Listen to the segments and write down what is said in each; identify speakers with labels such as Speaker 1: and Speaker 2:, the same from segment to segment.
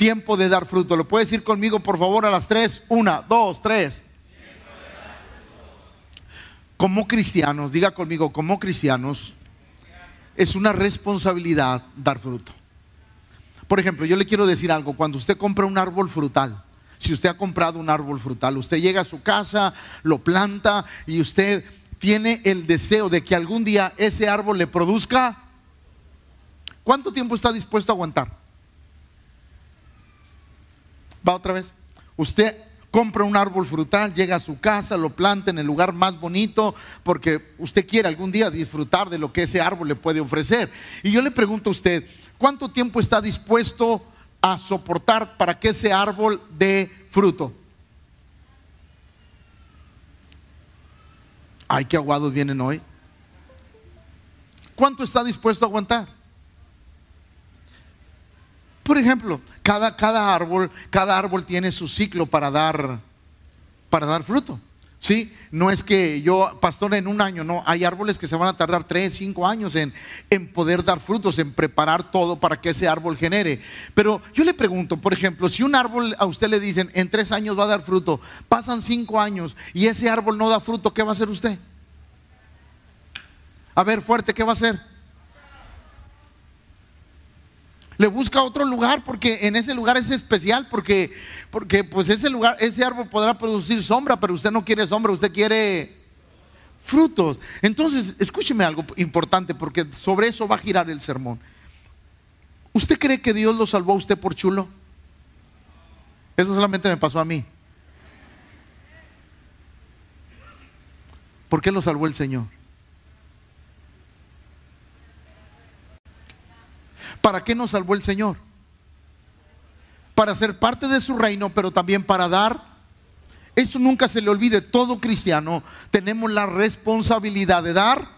Speaker 1: Tiempo de dar fruto. ¿Lo puedes decir conmigo, por favor, a las tres? Una, dos, tres. Como cristianos, diga conmigo, como cristianos, es una responsabilidad dar fruto. Por ejemplo, yo le quiero decir algo, cuando usted compra un árbol frutal, si usted ha comprado un árbol frutal, usted llega a su casa, lo planta y usted tiene el deseo de que algún día ese árbol le produzca, ¿cuánto tiempo está dispuesto a aguantar? Va otra vez. Usted compra un árbol frutal, llega a su casa, lo planta en el lugar más bonito, porque usted quiere algún día disfrutar de lo que ese árbol le puede ofrecer. Y yo le pregunto a usted, ¿cuánto tiempo está dispuesto a soportar para que ese árbol dé fruto? Ay, qué aguados vienen hoy. ¿Cuánto está dispuesto a aguantar? Por ejemplo, cada, cada árbol, cada árbol tiene su ciclo para dar, para dar fruto. ¿Sí? No es que yo, pastor, en un año, no, hay árboles que se van a tardar tres, cinco años en, en, poder dar frutos, en preparar todo para que ese árbol genere. Pero yo le pregunto, por ejemplo, si un árbol a usted le dicen en tres años va a dar fruto, pasan cinco años y ese árbol no da fruto, ¿qué va a hacer usted? A ver, fuerte, ¿qué va a hacer? Le busca otro lugar porque en ese lugar es especial porque porque pues ese lugar ese árbol podrá producir sombra, pero usted no quiere sombra, usted quiere frutos. Entonces, escúcheme algo importante porque sobre eso va a girar el sermón. ¿Usted cree que Dios lo salvó a usted por chulo? Eso solamente me pasó a mí. ¿Por qué lo salvó el Señor? ¿Para qué nos salvó el Señor? Para ser parte de su reino, pero también para dar. Eso nunca se le olvide. Todo cristiano tenemos la responsabilidad de dar,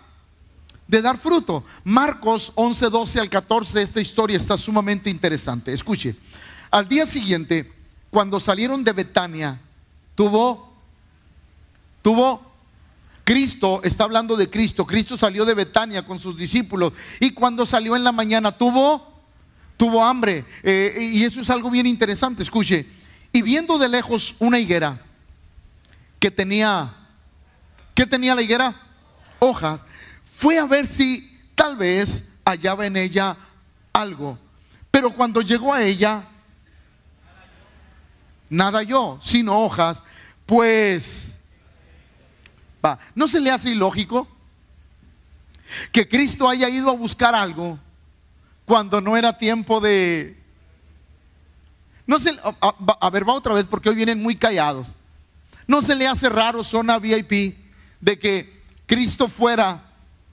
Speaker 1: de dar fruto. Marcos 11, 12 al 14, esta historia está sumamente interesante. Escuche, al día siguiente, cuando salieron de Betania, tuvo, tuvo Cristo está hablando de Cristo. Cristo salió de Betania con sus discípulos y cuando salió en la mañana tuvo, tuvo hambre. Eh, y eso es algo bien interesante, escuche. Y viendo de lejos una higuera que tenía, ¿qué tenía la higuera? Hojas. Fue a ver si tal vez hallaba en ella algo. Pero cuando llegó a ella, nada yo, sino hojas, pues ¿No se le hace ilógico que Cristo haya ido a buscar algo cuando no era tiempo de... No se, a, ver, va otra vez porque hoy vienen muy callados. ¿No se le hace raro, zona VIP, de que Cristo fuera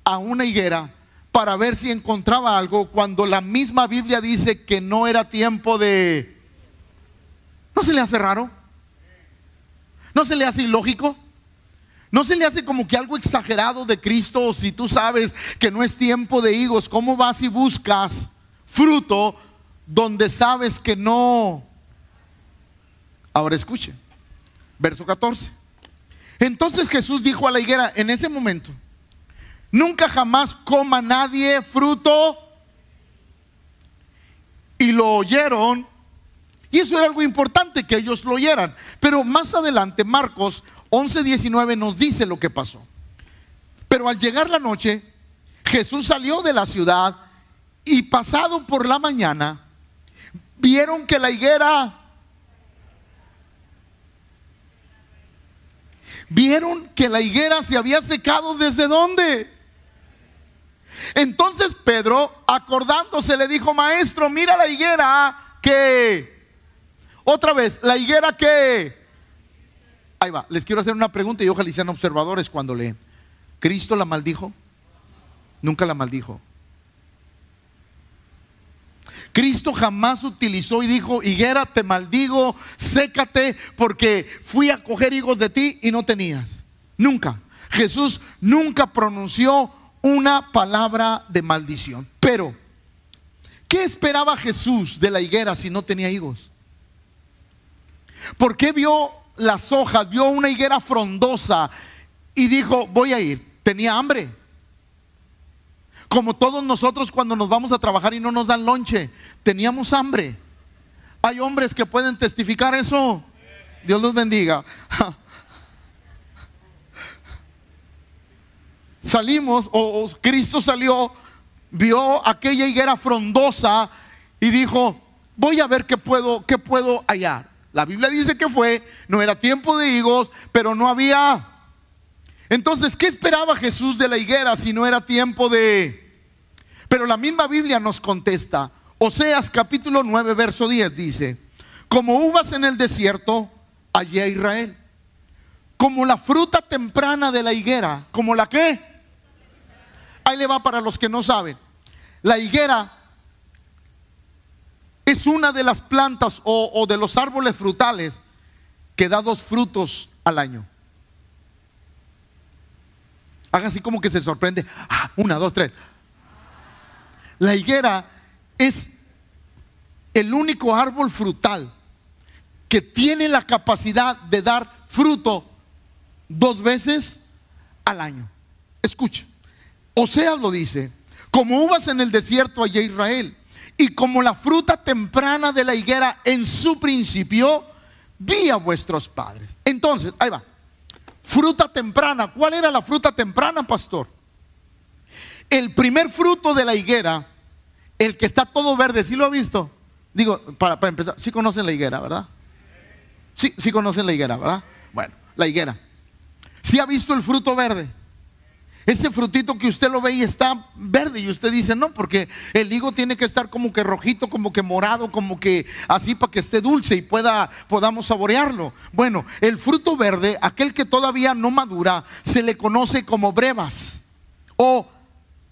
Speaker 1: a una higuera para ver si encontraba algo cuando la misma Biblia dice que no era tiempo de... ¿No se le hace raro? ¿No se le hace ilógico? ¿No se le hace como que algo exagerado de Cristo si tú sabes que no es tiempo de higos? ¿Cómo vas y buscas fruto donde sabes que no? Ahora escuche, verso 14. Entonces Jesús dijo a la higuera en ese momento, nunca jamás coma nadie fruto. Y lo oyeron. Y eso era algo importante que ellos lo oyeran. Pero más adelante Marcos 11:19 nos dice lo que pasó. Pero al llegar la noche, Jesús salió de la ciudad y pasado por la mañana, vieron que la higuera, vieron que la higuera se había secado desde dónde. Entonces Pedro, acordándose, le dijo, maestro, mira la higuera que, otra vez, la higuera que Ahí va, les quiero hacer una pregunta y ojalá sean observadores cuando leen. ¿Cristo la maldijo? Nunca la maldijo. Cristo jamás utilizó y dijo, higuera, te maldigo, sécate, porque fui a coger higos de ti y no tenías. Nunca. Jesús nunca pronunció una palabra de maldición. Pero, ¿qué esperaba Jesús de la higuera si no tenía higos? ¿Por qué vio las hojas, vio una higuera frondosa y dijo, voy a ir. Tenía hambre. Como todos nosotros cuando nos vamos a trabajar y no nos dan lonche, teníamos hambre. Hay hombres que pueden testificar eso. Dios los bendiga. Salimos, o, Cristo salió, vio aquella higuera frondosa y dijo, voy a ver qué puedo, qué puedo hallar. La Biblia dice que fue, no era tiempo de higos, pero no había. Entonces, ¿qué esperaba Jesús de la higuera si no era tiempo de... Pero la misma Biblia nos contesta. Oseas capítulo 9, verso 10 dice, como uvas en el desierto, allí a Israel. Como la fruta temprana de la higuera. ¿Como la qué? Ahí le va para los que no saben. La higuera es una de las plantas o, de los árboles frutales que da dos frutos al año. Haga así como que se sorprende. Ah, una, dos, tres. La higuera es el único árbol frutal que tiene la capacidad de dar fruto dos veces al año. Escucha, Osea lo dice, como uvas en el desierto allá Israel, y como la fruta temprana de la higuera en su principio, vi a vuestros padres. Entonces, ahí va. Fruta temprana. ¿Cuál era la fruta temprana, pastor? El primer fruto de la higuera, el que está todo verde, ¿sí lo ha visto? Digo, para, empezar, sí conocen la higuera, ¿verdad? Sí, sí conocen la higuera, ¿verdad? Bueno, la higuera. ¿Sí ha visto el fruto verde? Ese frutito que usted lo ve y está verde y usted dice, no, porque el higo tiene que estar como que rojito, como que morado, como que así para que esté dulce y pueda, podamos saborearlo. Bueno, el fruto verde, aquel que todavía no madura, se le conoce como brevas o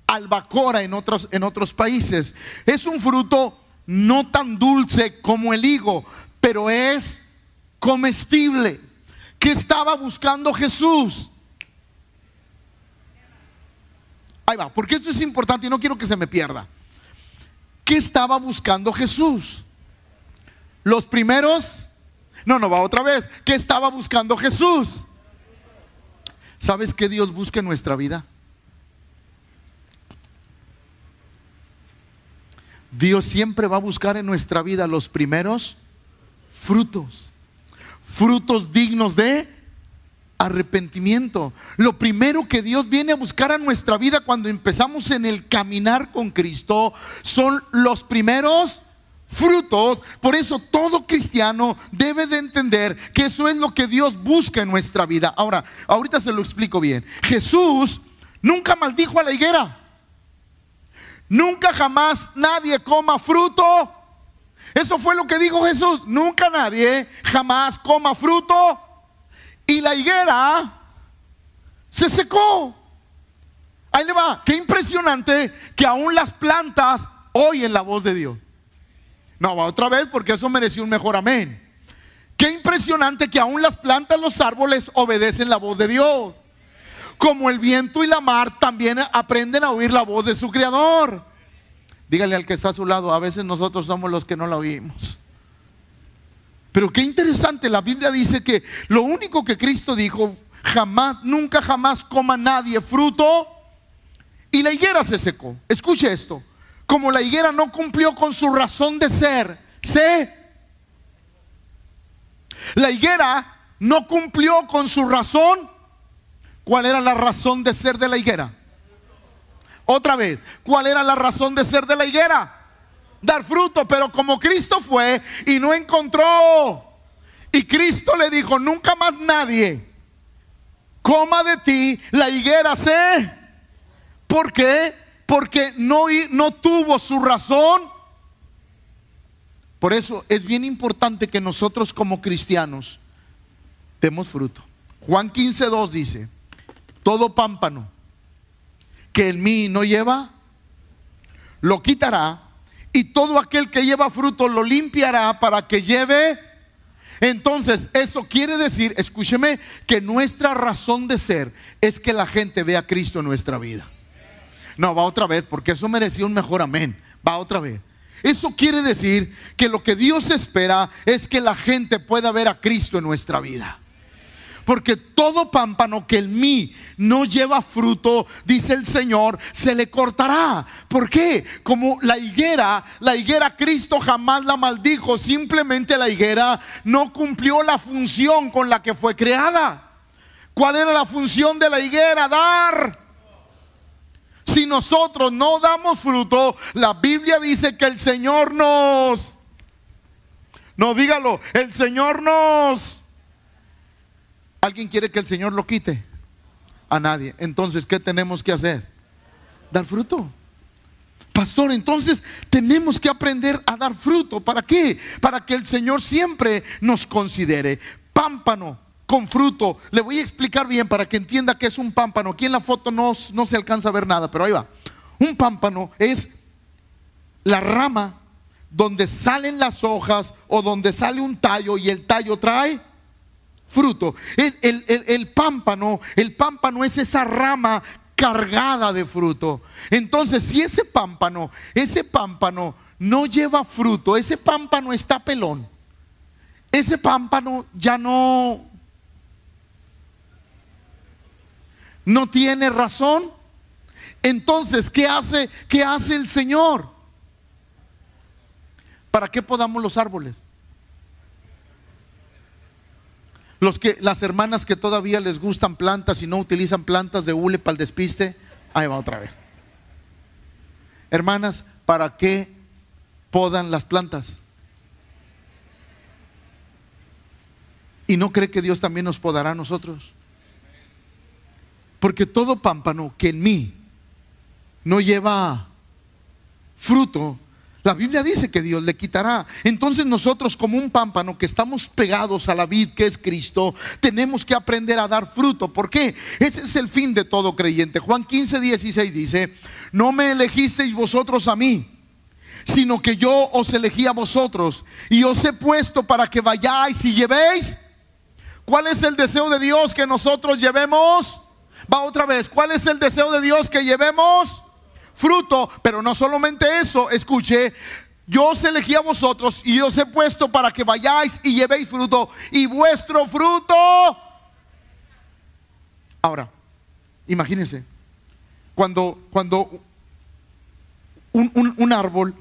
Speaker 1: albacora en otros, en otros países. Es un fruto no tan dulce como el higo, pero es comestible. ¿Qué estaba buscando Jesús? Ahí va, porque esto es importante y no quiero que se me pierda. ¿Qué estaba buscando Jesús? Los primeros, no, no va otra vez. ¿Qué estaba buscando Jesús? ¿Sabes qué Dios busca en nuestra vida? Dios siempre va a buscar en nuestra vida los primeros frutos. Frutos dignos de arrepentimiento. Lo primero que Dios viene a buscar a nuestra vida cuando empezamos en el caminar con Cristo son los primeros frutos. Por eso todo cristiano debe de entender que eso es lo que Dios busca en nuestra vida. Ahora, ahorita se lo explico bien. Jesús nunca maldijo a la higuera. Nunca jamás nadie coma fruto. Eso fue lo que dijo Jesús. Nunca nadie jamás coma fruto y la higuera se secó. Ahí le va. Qué impresionante que aún las plantas oyen la voz de Dios. No, va otra vez porque eso mereció un mejor amén. Qué impresionante que aún las plantas, los árboles obedecen la voz de Dios. Como el viento y la mar también aprenden a oír la voz de su creador. Dígale al que está a su lado, a veces nosotros somos los que no la oímos. Pero qué interesante, la Biblia dice que lo único que Cristo dijo, jamás, nunca jamás coma nadie fruto y la higuera se secó. Escuche esto, como la higuera no cumplió con su razón de ser, se... La higuera no cumplió con su razón. ¿Cuál era la razón de ser de la higuera? Otra vez, ¿cuál era la razón de ser de la higuera? Dar fruto, pero como Cristo fue y no encontró, y Cristo le dijo, nunca más nadie coma de ti la higuera se. ¿Por qué? Porque no, no tuvo su razón. Por eso es bien importante que nosotros como cristianos demos fruto. Juan 15.2 dice, todo pámpano que en mí no lleva, lo quitará y todo aquel que lleva fruto lo limpiará para que lleve. Entonces, eso quiere decir, escúcheme, que nuestra razón de ser es que la gente vea a Cristo en nuestra vida. No, va otra vez, porque eso merecía un mejor amén. Va otra vez. Eso quiere decir que lo que Dios espera es que la gente pueda ver a Cristo en nuestra vida. Porque todo pámpano que en mí no lleva fruto, dice el Señor, se le cortará. ¿Por qué? Como la higuera, la higuera Cristo jamás la maldijo, simplemente la higuera no cumplió la función con la que fue creada. ¿Cuál era la función de la higuera? Dar. Si nosotros no damos fruto, la Biblia dice que el Señor nos... No, dígalo, el Señor nos... ¿Alguien quiere que el Señor lo quite? A nadie. Entonces, ¿qué tenemos que hacer? Dar fruto. Pastor, entonces tenemos que aprender a dar fruto. ¿Para qué? Para que el Señor siempre nos considere. Pámpano con fruto. Le voy a explicar bien para que entienda que es un pámpano. Aquí en la foto no, no se alcanza a ver nada, pero ahí va. Un pámpano es la rama donde salen las hojas o donde sale un tallo y el tallo trae fruto. El, pámpano, el pámpano es esa rama cargada de fruto. Entonces, si ese pámpano, ese pámpano no lleva fruto, ese pámpano está pelón, ese pámpano ya no, no tiene razón. Entonces, ¿qué hace, qué hace el Señor? ¿Para qué podamos los árboles? Los que, las hermanas que todavía les gustan plantas y no utilizan plantas de hule para el despiste, ahí va otra vez. Hermanas, ¿para qué podan las plantas? ¿Y no cree que Dios también nos podará a nosotros? Porque todo pámpano que en mí no lleva fruto, la Biblia dice que Dios le quitará. Entonces nosotros como un pámpano que estamos pegados a la vid que es Cristo, tenemos que aprender a dar fruto. ¿Por qué? Ese es el fin de todo creyente. Juan 15, 16 dice, no me elegisteis vosotros a mí, sino que yo os elegí a vosotros y os he puesto para que vayáis y llevéis. ¿Cuál es el deseo de Dios que nosotros llevemos? Va otra vez. ¿Cuál es el deseo de Dios que llevemos? Fruto, pero no solamente eso, escuche, yo os elegí a vosotros y os he puesto para que vayáis y llevéis fruto y vuestro fruto. Ahora, imagínense, cuando, cuando un, un árbol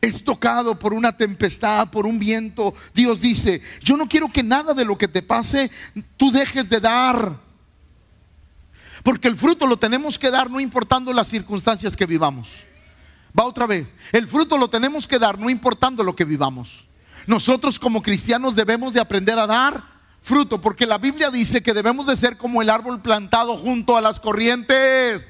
Speaker 1: es tocado por una tempestad, por un viento, Dios dice, yo no quiero que nada de lo que te pase tú dejes de dar. Porque el fruto lo tenemos que dar no importando las circunstancias que vivamos. Va otra vez. El fruto lo tenemos que dar no importando lo que vivamos. Nosotros como cristianos debemos de aprender a dar fruto, porque la Biblia dice que debemos de ser como el árbol plantado junto a las corrientes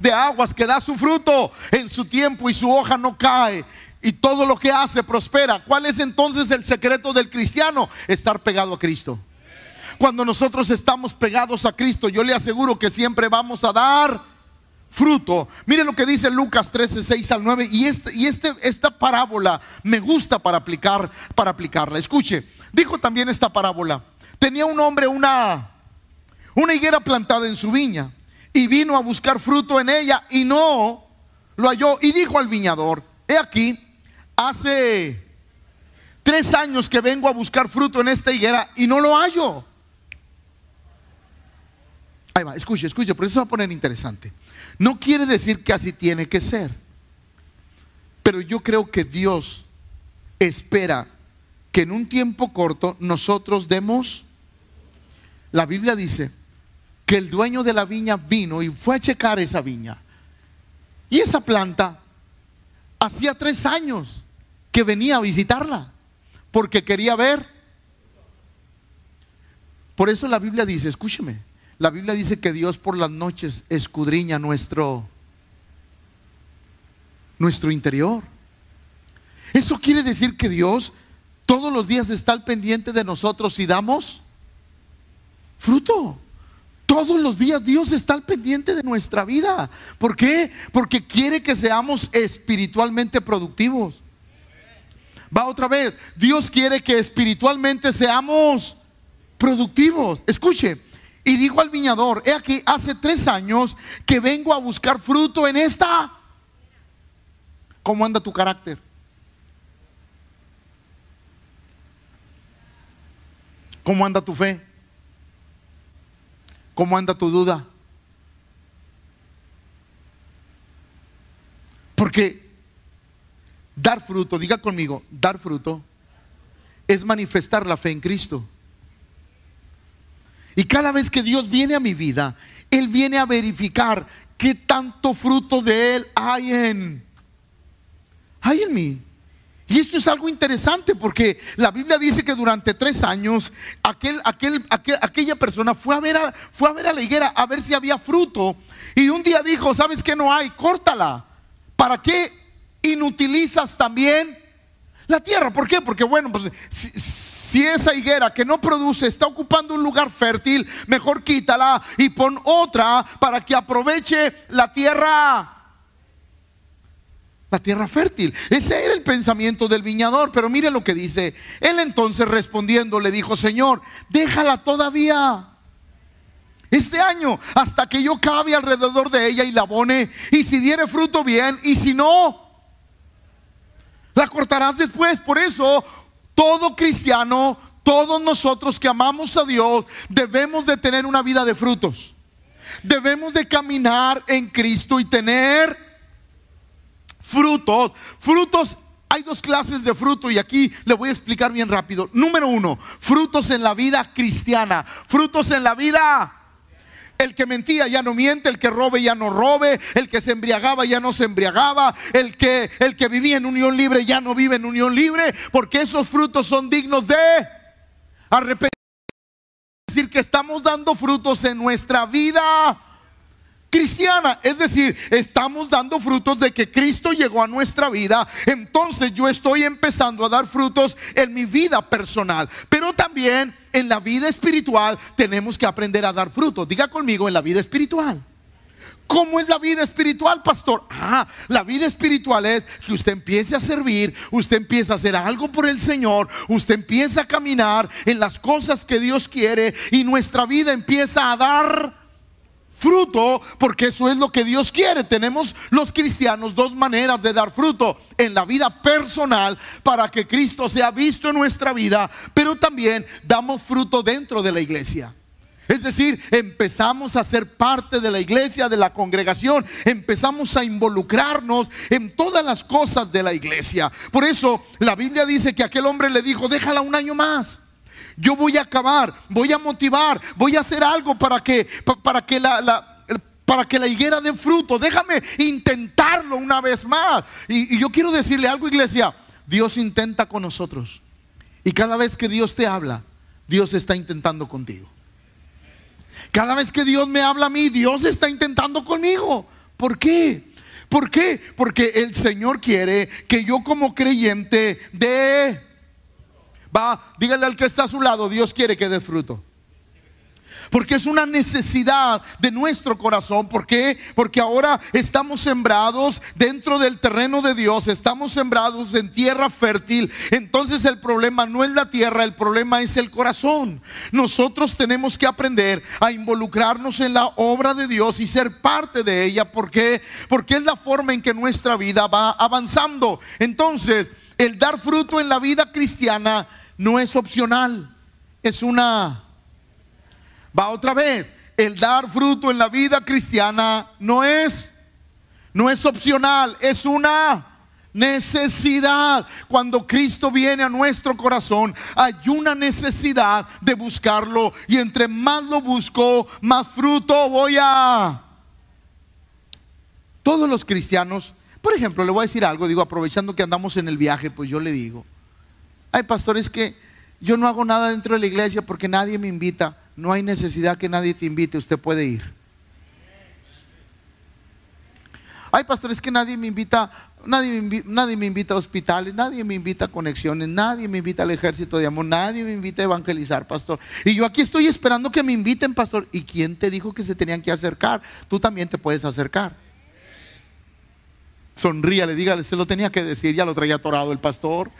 Speaker 1: de aguas que da su fruto en su tiempo y su hoja no cae y todo lo que hace prospera. ¿Cuál es entonces el secreto del cristiano? Estar pegado a Cristo. Cuando nosotros estamos pegados a Cristo, yo le aseguro que siempre vamos a dar fruto. Mire lo que dice Lucas 13, 6 al 9. Y, este, y este, esta parábola me gusta para, aplicar, para aplicarla. Escuche, dijo también esta parábola. Tenía un hombre una, una higuera plantada en su viña y vino a buscar fruto en ella y no lo halló. Y dijo al viñador, he aquí, hace tres años que vengo a buscar fruto en esta higuera y no lo hallo. Escuche, escuche, por eso se va a poner interesante. No quiere decir que así tiene que ser. Pero yo creo que Dios espera que en un tiempo corto nosotros demos. La Biblia dice que el dueño de la viña vino y fue a checar esa viña. Y esa planta hacía tres años que venía a visitarla porque quería ver. Por eso la Biblia dice, escúcheme, la Biblia dice que Dios por las noches escudriña nuestro nuestro interior. Eso quiere decir que Dios todos los días está al pendiente de nosotros y damos fruto. Todos los días Dios está al pendiente de nuestra vida. ¿Por qué? Porque quiere que seamos espiritualmente productivos. Va otra vez. Dios quiere que espiritualmente seamos productivos. Escuche, y dijo al viñador, he aquí, hace tres años que vengo a buscar fruto en esta. ¿Cómo anda tu carácter? ¿Cómo anda tu fe? ¿Cómo anda tu duda? Porque dar fruto, diga conmigo, dar fruto es manifestar la fe en Cristo. Y cada vez que Dios viene a mi vida, Él viene a verificar qué tanto fruto de Él hay en, hay en mí. Y esto es algo interesante porque la Biblia dice que durante tres años aquel, aquel, aquella persona fue a, ver a, fue a ver a la higuera a ver si había fruto. Y un día dijo, ¿sabes que no hay? Córtala. ¿Para qué inutilizas también la tierra? ¿Por qué? Porque bueno, pues si, esa higuera que no produce está ocupando un lugar fértil, mejor quítala y pon otra para que aproveche la tierra la tierra fértil. Ese era el pensamiento del viñador, pero mire lo que dice. Él entonces respondiendo le dijo, Señor, déjala todavía. Este año, hasta que yo cabe alrededor de ella y la abone, y si diere fruto bien, y si no, la cortarás después. Por eso, todo cristiano, todos nosotros que amamos a Dios, debemos de tener una vida de frutos. Debemos de caminar en Cristo y tener frutos. Frutos, hay dos clases de fruto y aquí le voy a explicar bien rápido. Número uno, frutos en la vida cristiana. Frutos en la vida el que mentía ya no miente, el que robe ya no robe, el que se embriagaba ya no se embriagaba, el que, el que vivía en unión libre ya no vive en unión libre, porque esos frutos son dignos de arrepentir. Es decir, que estamos dando frutos en nuestra vida cristiana. Es decir, estamos dando frutos de que Cristo llegó a nuestra vida. Entonces yo estoy empezando a dar frutos en mi vida personal. Pero también en la vida espiritual tenemos que aprender a dar frutos. Diga conmigo en la vida espiritual. ¿Cómo es la vida espiritual, pastor? Ah, la vida espiritual es que usted empiece a servir, usted empieza a hacer algo por el Señor, usted empieza a caminar en las cosas que Dios quiere y nuestra vida empieza a dar fruto, porque eso es lo que Dios quiere. Tenemos los cristianos dos maneras de dar fruto en la vida personal para que Cristo sea visto en nuestra vida, pero también damos fruto dentro de la iglesia. Es decir, empezamos a ser parte de la iglesia, de la congregación, empezamos a involucrarnos en todas las cosas de la iglesia. Por eso la Biblia dice que aquel hombre le dijo, déjala un año más. Yo voy a acabar, voy a motivar, voy a hacer algo para que, para que la, para que la higuera dé fruto. Déjame intentarlo una vez más. Y, y, yo quiero decirle algo, iglesia. Dios intenta con nosotros. Y cada vez que Dios te habla, Dios está intentando contigo. Cada vez que Dios me habla a mí, Dios está intentando conmigo. ¿Por qué? ¿Por qué? Porque el Señor quiere que yo como creyente dé Va, dígale al que está a su lado, Dios quiere que dé fruto. Porque es una necesidad de nuestro corazón. ¿Por qué? Porque ahora estamos sembrados dentro del terreno de Dios. Estamos sembrados en tierra fértil. Entonces el problema no es la tierra, el problema es el corazón. Nosotros tenemos que aprender a involucrarnos en la obra de Dios y ser parte de ella. ¿Por qué? Porque es la forma en que nuestra vida va avanzando. Entonces, el dar fruto en la vida cristiana no es opcional, es una... Va otra vez, el dar fruto en la vida cristiana no es, no es opcional, es una necesidad. Cuando Cristo viene a nuestro corazón, hay una necesidad de buscarlo y entre más lo busco, más fruto voy a... Todos los cristianos, por ejemplo, le voy a decir algo, digo, aprovechando que andamos en el viaje, pues yo le digo, hay pastores que yo no hago nada dentro de la iglesia porque nadie me invita. No hay necesidad que nadie te invite, usted puede ir. Hay pastores que nadie me invita, nadie me, nadie me invita a hospitales, nadie me invita a conexiones, nadie me invita al ejército de amor, nadie me invita a evangelizar, pastor. Y yo aquí estoy esperando que me inviten, pastor. ¿Y quién te dijo que se tenían que acercar? Tú también te puedes acercar. Sonríale, dígale, se lo tenía que decir, ya lo traía atorado el pastor.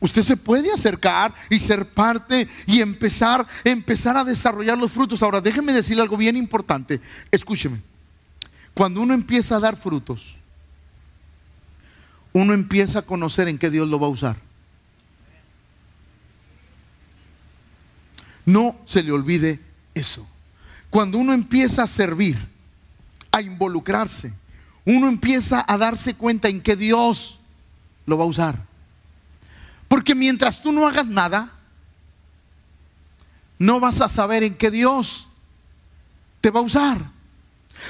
Speaker 1: Usted se puede acercar y ser parte y empezar, empezar a desarrollar los frutos. Ahora, déjeme decirle algo bien importante. Escúcheme. Cuando uno empieza a dar frutos, uno empieza a conocer en qué Dios lo va a usar. No se le olvide eso. Cuando uno empieza a servir, a involucrarse, uno empieza a darse cuenta en que Dios lo va a usar. Porque mientras tú no hagas nada, no vas a saber en qué Dios te va a usar.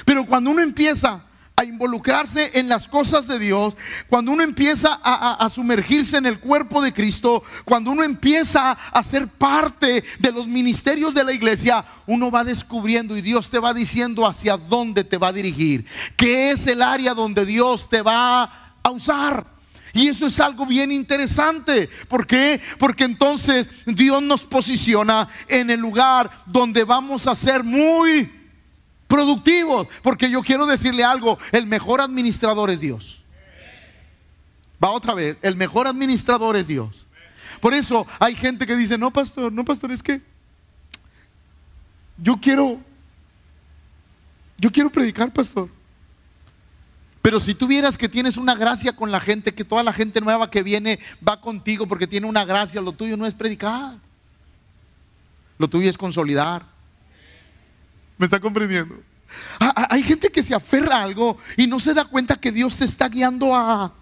Speaker 1: Pero cuando uno empieza a involucrarse en las cosas de Dios, cuando uno empieza a, sumergirse en el cuerpo de Cristo, cuando uno empieza a ser parte de los ministerios de la iglesia, uno va descubriendo y Dios te va diciendo hacia dónde te va a dirigir, qué es el área donde Dios te va a usar. Y eso es algo bien interesante. ¿Por qué? Porque entonces Dios nos posiciona en el lugar donde vamos a ser muy productivos. Porque yo quiero decirle algo, el mejor administrador es Dios. Va otra vez, el mejor administrador es Dios. Por eso hay gente que dice, no, pastor, no, pastor, es que yo quiero, yo quiero predicar, pastor. Pero si tuvieras que tienes una gracia con la gente, que toda la gente nueva que viene va contigo porque tiene una gracia, lo tuyo no es predicar. Lo tuyo es consolidar. ¿Me está comprendiendo? Ah, ah, hay gente que se aferra a algo y no se da cuenta que Dios te está guiando a,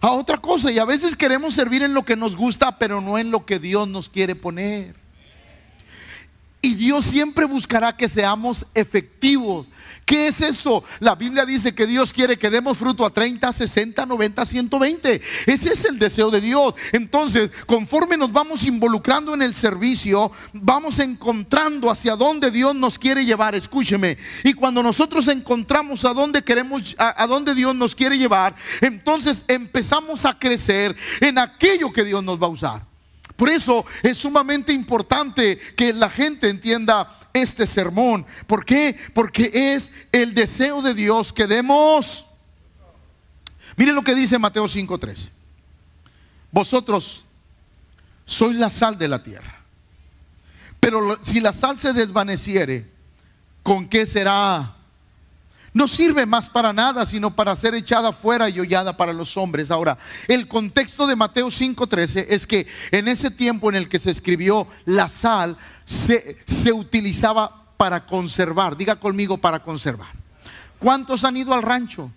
Speaker 1: a otra cosa. Y a veces queremos servir en lo que nos gusta, pero no en lo que Dios nos quiere poner. Y Dios siempre buscará que seamos efectivos. ¿Qué es eso? La Biblia dice que Dios quiere que demos fruto a 30, 60, 90, 120. Ese es el deseo de Dios. Entonces, conforme nos vamos involucrando en el servicio, vamos encontrando hacia dónde Dios nos quiere llevar. Escúcheme. Y cuando nosotros encontramos a dónde queremos, a, a dónde Dios nos quiere llevar, entonces empezamos a crecer en aquello que Dios nos va a usar. Por eso es sumamente importante que la gente entienda este sermón. ¿Por qué? Porque es el deseo de Dios que demos. Miren lo que dice Mateo 5:3. Vosotros sois la sal de la tierra. Pero si la sal se desvaneciere, ¿con qué será no sirve más para nada, sino para ser echada fuera y hollada para los hombres. Ahora, el contexto de Mateo 5:13 es que en ese tiempo en el que se escribió la sal se, se utilizaba para conservar. Diga conmigo para conservar. ¿Cuántos han ido al rancho?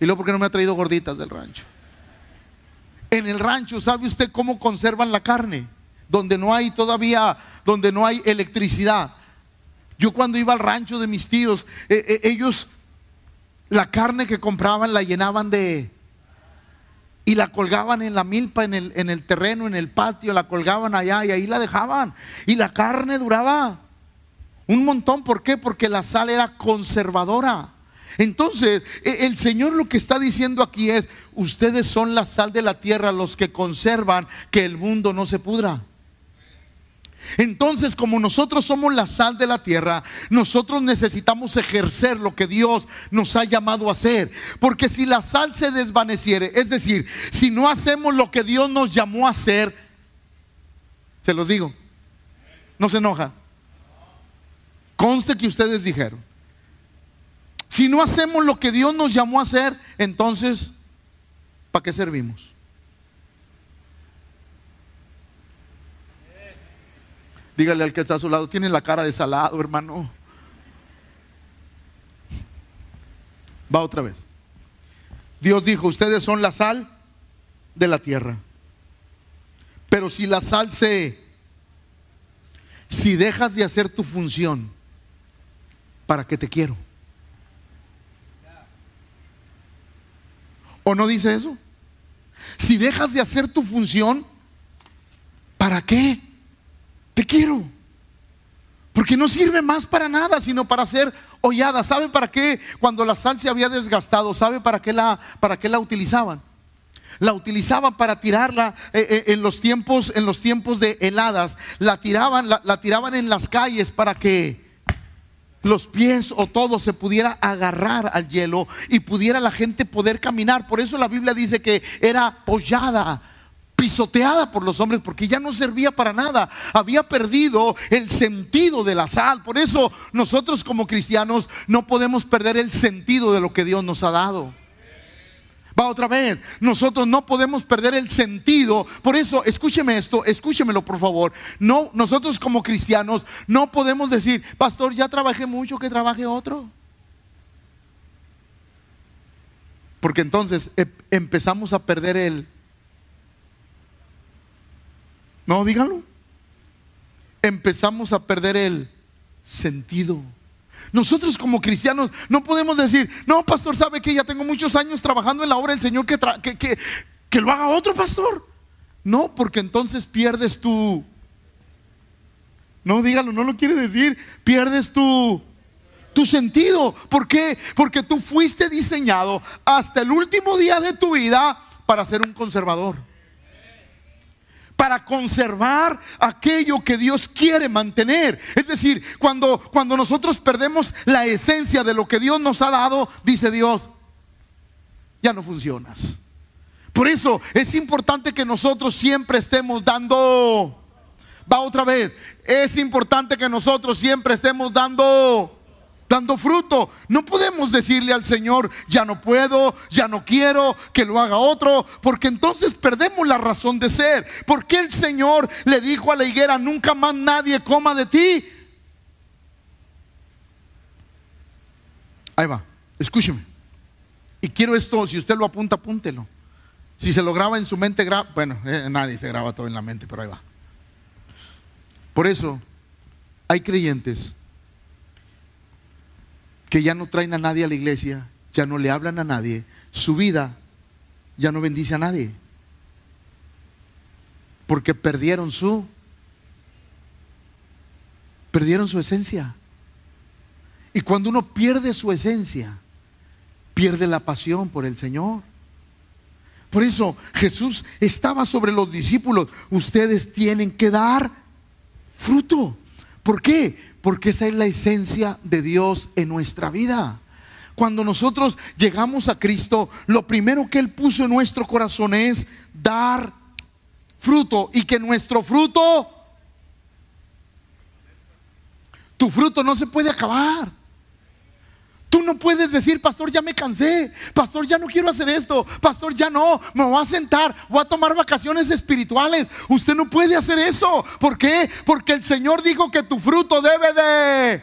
Speaker 1: Y luego, ¿por qué no me ha traído gorditas del rancho? En el rancho, ¿sabe usted cómo conservan la carne? Donde no hay todavía, donde no hay electricidad yo cuando iba al rancho de mis tíos, eh, eh, ellos la carne que compraban la llenaban de... Y la colgaban en la milpa, en el, en el terreno, en el patio, la colgaban allá y ahí la dejaban. Y la carne duraba un montón. ¿Por qué? Porque la sal era conservadora. Entonces, e, el Señor lo que está diciendo aquí es, ustedes son la sal de la tierra, los que conservan que el mundo no se pudra. Entonces, como nosotros somos la sal de la tierra, nosotros necesitamos ejercer lo que Dios nos ha llamado a hacer. Porque si la sal se desvaneciere, es decir, si no hacemos lo que Dios nos llamó a hacer, se los digo, no se enoja. Conste que ustedes dijeron. Si no hacemos lo que Dios nos llamó a hacer, entonces, ¿para qué servimos? Dígale al que está a su lado, tiene la cara de salado, hermano. Va otra vez. Dios dijo, ustedes son la sal de la tierra. Pero si la sal se, si dejas de hacer tu función, ¿para qué te quiero? ¿O no dice eso? Si dejas de hacer tu función, ¿para qué? Te quiero. Porque no sirve más para nada, sino para ser hollada. ¿Sabe para qué? Cuando la sal se había desgastado, ¿sabe para qué la, para qué la utilizaban? La utilizaban para tirarla eh, eh, en los tiempos, en los tiempos de heladas. La tiraban, la, la tiraban en las calles para que los pies o todo se pudiera agarrar al hielo y pudiera la gente poder caminar. Por eso la Biblia dice que era hollada pisoteada por los hombres porque ya no servía para nada. Había perdido el sentido de la sal. Por eso nosotros como cristianos no podemos perder el sentido de lo que Dios nos ha dado. Va otra vez. Nosotros no podemos perder el sentido. Por eso, escúcheme esto, escúchemelo por favor. No, nosotros como cristianos no podemos decir, pastor, ya trabajé mucho, que trabaje otro. Porque entonces eh, empezamos a perder el... No, díganlo. Empezamos a perder el sentido. Nosotros como cristianos no podemos decir, no, pastor, sabe que ya tengo muchos años trabajando en la obra del Señor, que, que, que, lo haga otro pastor. No, porque entonces pierdes tu... No, dígalo, no lo quiere decir. Pierdes tu, tu sentido. ¿Por qué? Porque tú fuiste diseñado hasta el último día de tu vida para ser un conservador para conservar aquello que Dios quiere mantener. Es decir, cuando, cuando nosotros perdemos la esencia de lo que Dios nos ha dado, dice Dios, ya no funcionas. Por eso es importante que nosotros siempre estemos dando, va otra vez, es importante que nosotros siempre estemos dando dando fruto. No podemos decirle al Señor, ya no puedo, ya no quiero, que lo haga otro, porque entonces perdemos la razón de ser. porque el Señor le dijo a la higuera, nunca más nadie coma de ti? Ahí va, escúcheme. Y quiero esto, si usted lo apunta, apúntelo. Si se lo graba en su mente, graba, bueno, eh, nadie se graba todo en la mente, pero ahí va. Por eso, hay creyentes que ya no traen a nadie a la iglesia, ya no le hablan a nadie, su vida ya no bendice a nadie. Porque perdieron su perdieron su esencia. Y cuando uno pierde su esencia, pierde la pasión por el Señor. Por eso Jesús estaba sobre los discípulos. Ustedes tienen que dar fruto. ¿Por qué? Porque esa es la esencia de Dios en nuestra vida. Cuando nosotros llegamos a Cristo, lo primero que Él puso en nuestro corazón es dar fruto y que nuestro fruto, tu fruto no se puede acabar. Tú no puedes decir, pastor, ya me cansé, pastor, ya no quiero hacer esto, pastor, ya no, me voy a sentar, voy a tomar vacaciones espirituales. Usted no puede hacer eso. ¿Por qué? Porque el Señor dijo que tu fruto debe de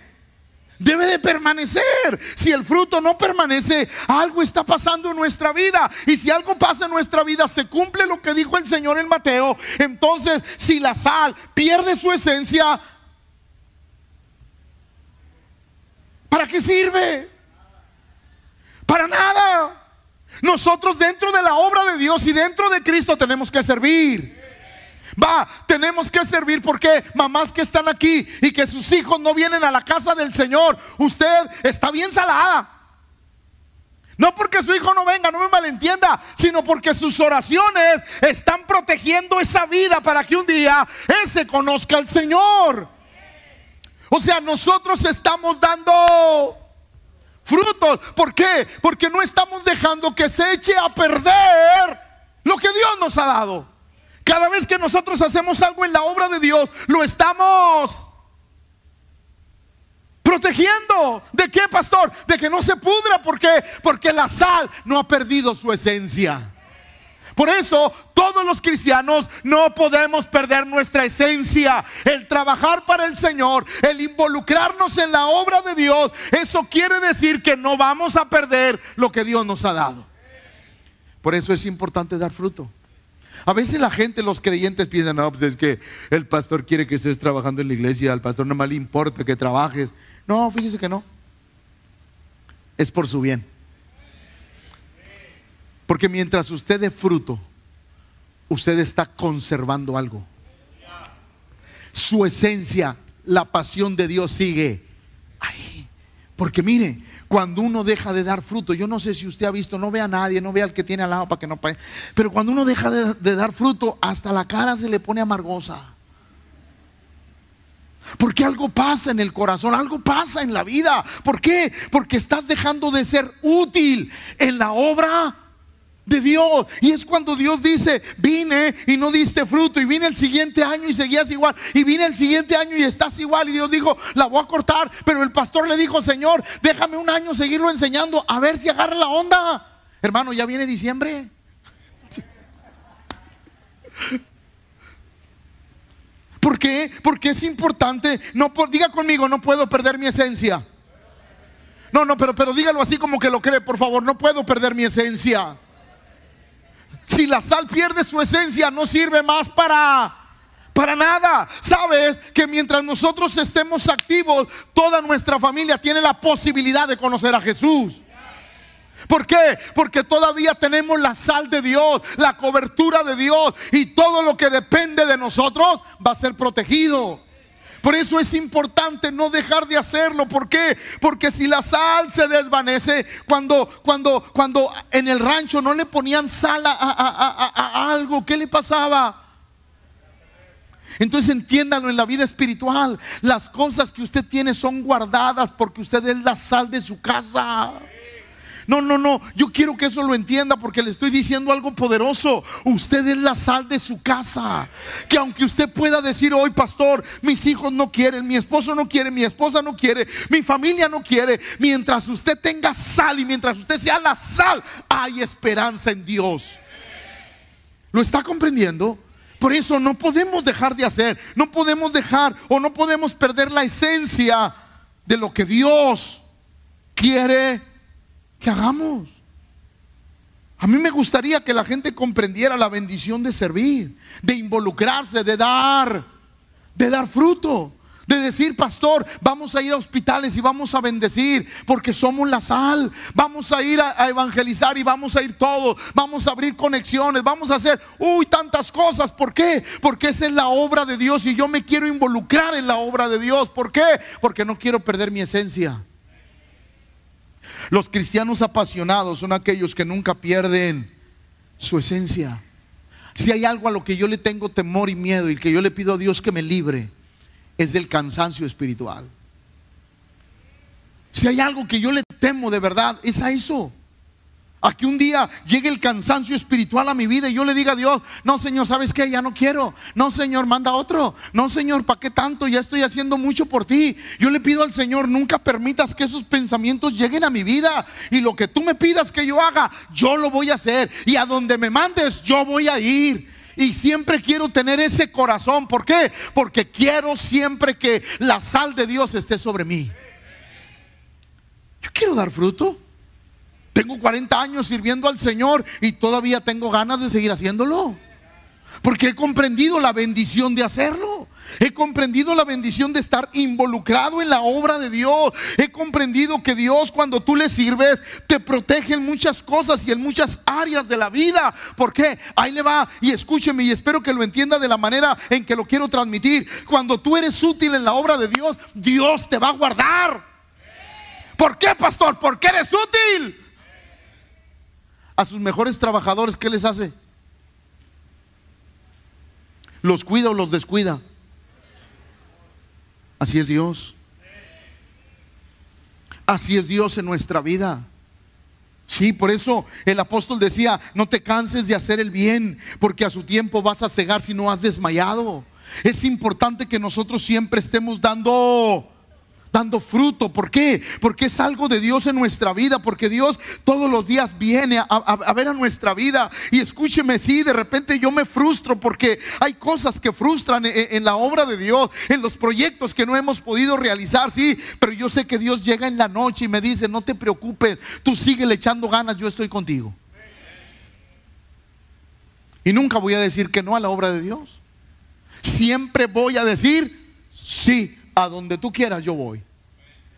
Speaker 1: debe de permanecer. Si el fruto no permanece, algo está pasando en nuestra vida. Y si algo pasa en nuestra vida, se cumple lo que dijo el Señor en Mateo. Entonces, si la sal pierde su esencia, ¿para qué sirve? Para nada. Nosotros dentro de la obra de Dios y dentro de Cristo tenemos que servir. Va, tenemos que servir porque mamás que están aquí y que sus hijos no vienen a la casa del Señor, usted está bien salada. No porque su hijo no venga, no me malentienda, sino porque sus oraciones están protegiendo esa vida para que un día Él se conozca al Señor. O sea, nosotros estamos dando frutos. ¿Por qué? Porque no estamos dejando que se eche a perder lo que Dios nos ha dado. Cada vez que nosotros hacemos algo en la obra de Dios, lo estamos protegiendo. ¿De qué, pastor? De que no se pudra. ¿Por qué? Porque la sal no ha perdido su esencia. Por eso todos los cristianos no podemos perder nuestra esencia. El trabajar para el Señor, el involucrarnos en la obra de Dios, eso quiere decir que no vamos a perder lo que Dios nos ha dado. Por eso es importante dar fruto. A veces la gente, los creyentes piensan, no, pues es que el pastor quiere que estés trabajando en la iglesia, al pastor no más le importa que trabajes. No, fíjese que no. Es por su bien. Porque mientras usted dé fruto, usted está conservando algo. Su esencia, la pasión de Dios sigue ahí. Porque mire, cuando uno deja de dar fruto, yo no sé si usted ha visto, no ve a nadie, no ve al que tiene al lado para que no pague, pero cuando uno deja de, de dar fruto, hasta la cara se le pone amargosa. Porque algo pasa en el corazón, algo pasa en la vida. ¿Por qué? Porque estás dejando de ser útil en la obra de Dios. Y es cuando Dios dice, vine y no diste fruto. Y vine el siguiente año y seguías igual. Y vine el siguiente año y estás igual. Y Dios dijo, la voy a cortar. Pero el pastor le dijo, Señor, déjame un año seguirlo enseñando a ver si agarra la onda. Hermano, ya viene diciembre. ¿Por qué? Porque es importante. No, diga conmigo, no puedo perder mi esencia. No, no, pero, pero dígalo así como que lo cree, por favor. No puedo perder mi esencia. Si la sal pierde su esencia, no sirve más para para nada. Sabes que mientras nosotros estemos activos, toda nuestra familia tiene la posibilidad de conocer a Jesús. ¿Por qué? Porque todavía tenemos la sal de Dios, la cobertura de Dios y todo lo que depende de nosotros va a ser protegido. Por eso es importante no dejar de hacerlo. ¿Por qué? Porque si la sal se desvanece, cuando, cuando, cuando en el rancho no le ponían sal a, a algo, ¿qué le pasaba? Entonces entiéndalo en la vida espiritual. Las cosas que usted tiene son guardadas porque usted es la sal de su casa. No, no, no. Yo quiero que eso lo entienda porque le estoy diciendo algo poderoso. Usted es la sal de su casa. Que aunque usted pueda decir hoy, pastor, mis hijos no quieren, mi esposo no quiere, mi esposa no quiere, mi familia no quiere. Mientras usted tenga sal y mientras usted sea la sal, hay esperanza en Dios. ¿Lo está comprendiendo? Por eso no podemos dejar de hacer, no podemos dejar o no podemos perder la esencia de lo que Dios quiere que hagamos. A mí me gustaría que la gente comprendiera la bendición de servir, de involucrarse, de dar, de dar fruto, de decir, pastor, vamos a ir a hospitales y vamos a bendecir porque somos la sal, vamos a ir a, evangelizar y vamos a ir todos, vamos a abrir conexiones, vamos a hacer, uy, tantas cosas. ¿Por qué? Porque esa es la obra de Dios y yo me quiero involucrar en la obra de Dios. ¿Por qué? Porque no quiero perder mi esencia. Los cristianos apasionados son aquellos que nunca pierden su esencia. Si hay algo a lo que yo le tengo temor y miedo y que yo le pido a Dios que me libre, es del cansancio espiritual. Si hay algo que yo le temo de verdad, es a eso. A que un día llegue el cansancio espiritual a mi vida y yo le diga a Dios, no Señor, ¿sabes qué? Ya no quiero. No Señor, manda otro. No Señor, ¿para qué tanto? Ya estoy haciendo mucho por ti. Yo le pido al Señor, nunca permitas que esos pensamientos lleguen a mi vida. Y lo que tú me pidas que yo haga, yo lo voy a hacer. Y a donde me mandes, yo voy a ir. Y siempre quiero tener ese corazón. ¿Por qué? Porque quiero siempre que la sal de Dios esté sobre mí. Yo quiero dar fruto. Tengo 40 años sirviendo al Señor y todavía tengo ganas de seguir haciéndolo. Porque he comprendido la bendición de hacerlo. He comprendido la bendición de estar involucrado en la obra de Dios. He comprendido que Dios cuando tú le sirves te protege en muchas cosas y en muchas áreas de la vida. ¿Por qué? Ahí le va y escúcheme y espero que lo entienda de la manera en que lo quiero transmitir. Cuando tú eres útil en la obra de Dios, Dios te va a guardar. ¿Por qué, pastor? Porque eres útil a sus mejores trabajadores, ¿qué les hace? ¿Los cuida o los descuida? Así es Dios. Así es Dios en nuestra vida. Sí, por eso el apóstol decía, no te canses de hacer el bien, porque a su tiempo vas a cegar si no has desmayado. Es importante que nosotros siempre estemos dando dando fruto. ¿Por qué? Porque es algo de Dios en nuestra vida, porque Dios todos los días viene a, ver a nuestra vida. Y escúcheme, si de repente yo me frustro porque hay cosas que frustran en, en, la obra de Dios, en los proyectos que no hemos podido realizar, sí, pero yo sé que Dios llega en la noche y me dice, no te preocupes, tú sigue le echando ganas, yo estoy contigo. Y nunca voy a decir que no a la obra de Dios. Siempre voy a decir sí a donde tú quieras yo voy.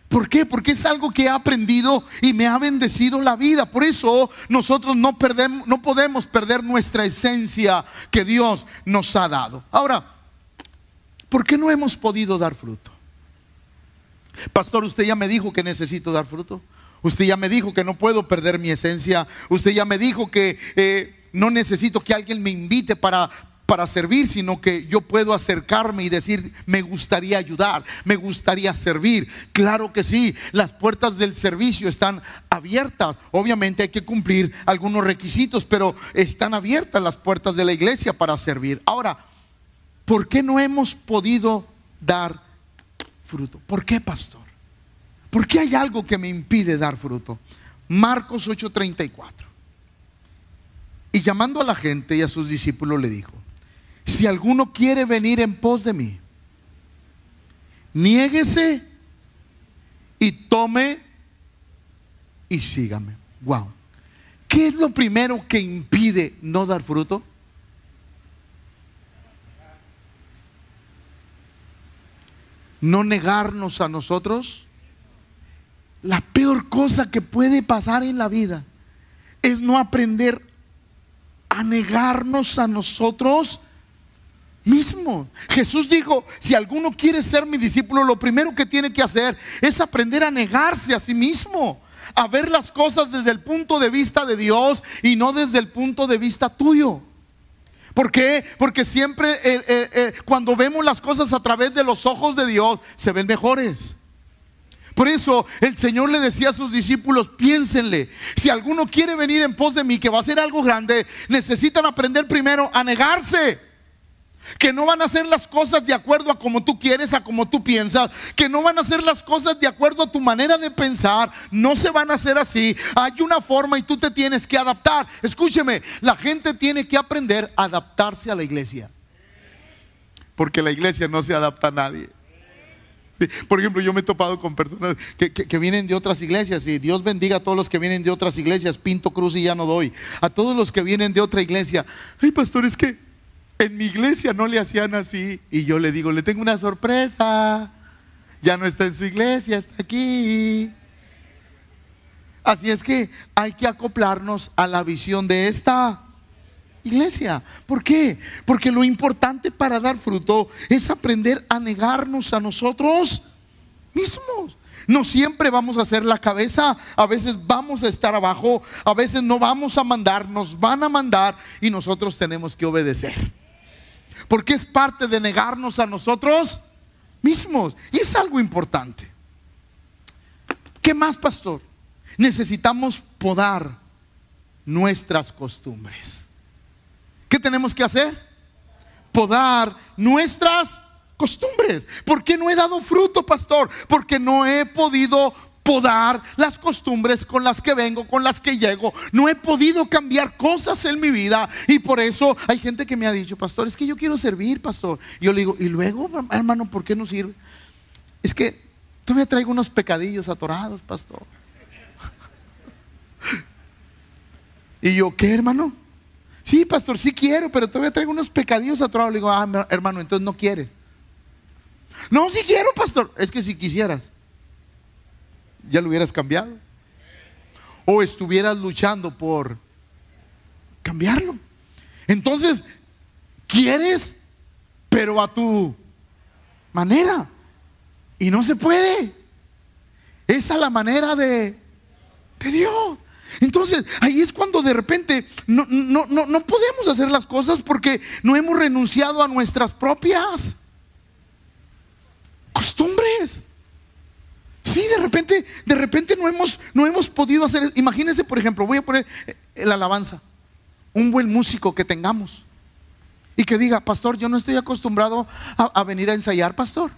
Speaker 1: ¿Por qué? Porque es algo que he aprendido y me ha bendecido la vida. Por eso nosotros no, perdemos, no podemos perder nuestra esencia que Dios nos ha dado. Ahora, ¿por qué no hemos podido dar fruto? Pastor, usted ya me dijo que necesito dar fruto. Usted ya me dijo que no puedo perder mi esencia. Usted ya me dijo que eh, no necesito que alguien me invite para, para servir, sino que yo puedo acercarme y decir, me gustaría ayudar, me gustaría servir. Claro que sí, las puertas del servicio están abiertas. Obviamente hay que cumplir algunos requisitos, pero están abiertas las puertas de la iglesia para servir. Ahora, ¿por qué no hemos podido dar fruto? ¿Por qué, pastor? ¿Por qué hay algo que me impide dar fruto? Marcos 8:34. llamando a la gente y a sus discípulos le dijo, si alguno quiere venir en pos de mí, niéguese y tome y sígame. Wow. ¿Qué es lo primero que impide no dar fruto? No negarnos a nosotros. La peor cosa que puede pasar en la vida es no aprender a negarnos a nosotros mismos. Jesús dijo, si alguno quiere ser mi discípulo, lo primero que tiene que hacer es aprender a negarse a sí mismo, a ver las cosas desde el punto de vista de Dios y no desde el punto de vista tuyo. ¿Por qué? Porque siempre eh, eh, eh, cuando vemos las cosas a través de los ojos de Dios, se ven mejores. Por eso el Señor le decía a sus discípulos, piénsenle, si alguno quiere venir en pos de mí, que va a hacer algo grande, necesitan aprender primero a negarse. Que no van a hacer las cosas de acuerdo a como tú quieres, a como tú piensas. Que no van a hacer las cosas de acuerdo a tu manera de pensar. No se van a hacer así. Hay una forma y tú te tienes que adaptar. Escúcheme, la gente tiene que aprender a adaptarse a la iglesia. Porque la iglesia no se adapta a nadie. Por ejemplo, yo me he topado con personas que, vienen de otras iglesias y Dios bendiga a todos los que vienen de otras iglesias. Pinto cruz y ya no doy. A todos los que vienen de otra iglesia. Ay, pastor, es que en mi iglesia no le hacían así. Y yo le digo, le tengo una sorpresa. Ya no está en su iglesia, está aquí. Así es que hay que acoplarnos a la visión de esta iglesia. ¿Por qué? Porque lo importante para dar fruto es aprender a negarnos a nosotros mismos. No siempre vamos a ser la cabeza, a veces vamos a estar abajo, a veces no vamos a mandar, nos van a mandar y nosotros tenemos que obedecer. Porque es parte de negarnos a nosotros mismos. Y es algo importante. ¿Qué más, pastor? Necesitamos podar nuestras costumbres. ¿Qué tenemos que hacer? Podar nuestras costumbres. ¿Por qué no he dado fruto, pastor? Porque no he podido podar las costumbres con las que vengo, con las que llego. No he podido cambiar cosas en mi vida y por eso hay gente que me ha dicho, pastor, es que yo quiero servir, pastor. Yo le digo, y luego, hermano, ¿por qué no sirve? Es que todavía traigo unos pecadillos atorados, pastor. y yo, ¿qué, hermano? Sí, pastor, sí quiero, pero todavía traigo unos pecadillos atrás. Le digo, ah, hermano, entonces no quieres. No, sí quiero, pastor. Es que si quisieras, ya lo hubieras cambiado. O estuvieras luchando por cambiarlo. Entonces, quieres, pero a tu manera. Y no se puede. Esa es la manera de, de Dios. Entonces, ahí es cuando de repente no, no, no, podemos hacer las cosas porque no hemos renunciado a nuestras propias costumbres. Sí, de repente, de repente no hemos, no hemos podido hacer. Imagínense, por ejemplo, voy a poner el alabanza. Un buen músico que tengamos. Y que diga, pastor, yo no estoy acostumbrado a, a venir a ensayar, pastor.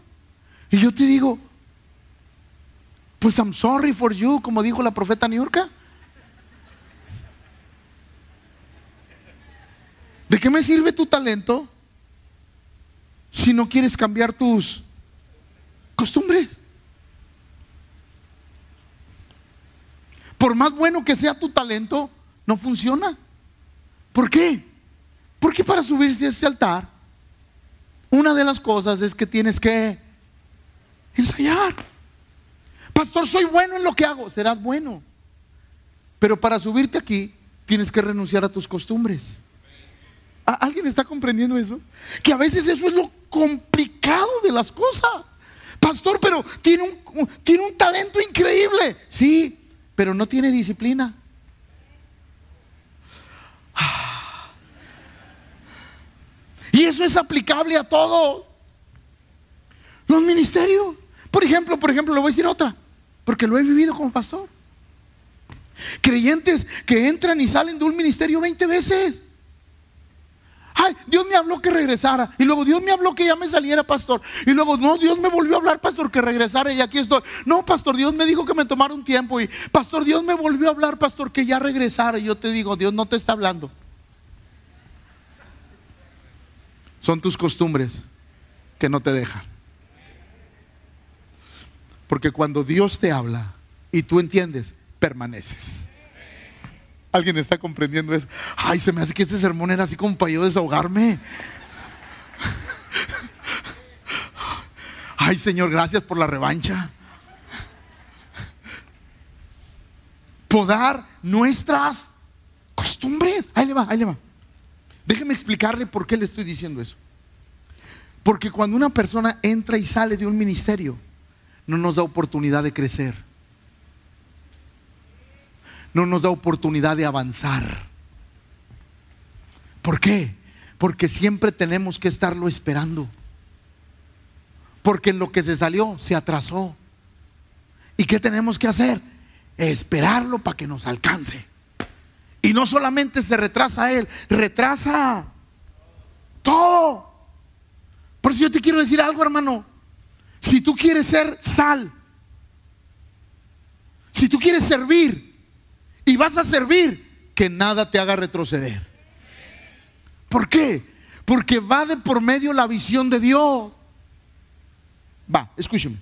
Speaker 1: Y yo te digo, pues I'm sorry for you, como dijo la profeta Niurka. ¿De qué me sirve tu talento si no quieres cambiar tus costumbres? Por más bueno que sea tu talento, no funciona. ¿Por qué? Porque para subirse a ese altar, una de las cosas es que tienes que ensayar. Pastor, soy bueno en lo que hago. Serás bueno. Pero para subirte aquí, tienes que renunciar a tus costumbres. ¿Alguien está comprendiendo eso? Que a veces eso es lo complicado de las cosas. Pastor, pero tiene un, tiene un talento increíble. Sí, pero no tiene disciplina. Y eso es aplicable a todo. Los ministerios. Por ejemplo, por ejemplo, le voy a decir otra, porque lo he vivido como pastor. Creyentes que entran y salen de un ministerio 20 veces ay, Dios me habló que regresara. Y luego Dios me habló que ya me saliera, pastor. Y luego, no, Dios me volvió a hablar, pastor, que regresara y aquí estoy. No, pastor, Dios me dijo que me tomara un tiempo. Y pastor, Dios me volvió a hablar, pastor, que ya regresara. Y yo te digo, Dios no te está hablando. Son tus costumbres que no te dejan. Porque cuando Dios te habla y tú entiendes, permaneces. ¿Alguien está comprendiendo eso? Ay, se me hace que este sermón era así como para yo desahogarme. Ay, Señor, gracias por la revancha. Podar nuestras costumbres. Ahí le va, ahí le va. Déjeme explicarle por qué le estoy diciendo eso. Porque cuando una persona entra y sale de un ministerio, no nos da oportunidad de crecer. No nos da oportunidad de avanzar. ¿Por qué? Porque siempre tenemos que estarlo esperando. Porque en lo que se salió se atrasó. ¿Y qué tenemos que hacer? Esperarlo para que nos alcance. Y no solamente se retrasa él, retrasa todo. Por eso yo te quiero decir algo, hermano. Si tú quieres ser sal, si tú quieres servir y vas a servir, que nada te haga retroceder. ¿Por qué? Porque va de por medio la visión de Dios. Va, escúcheme.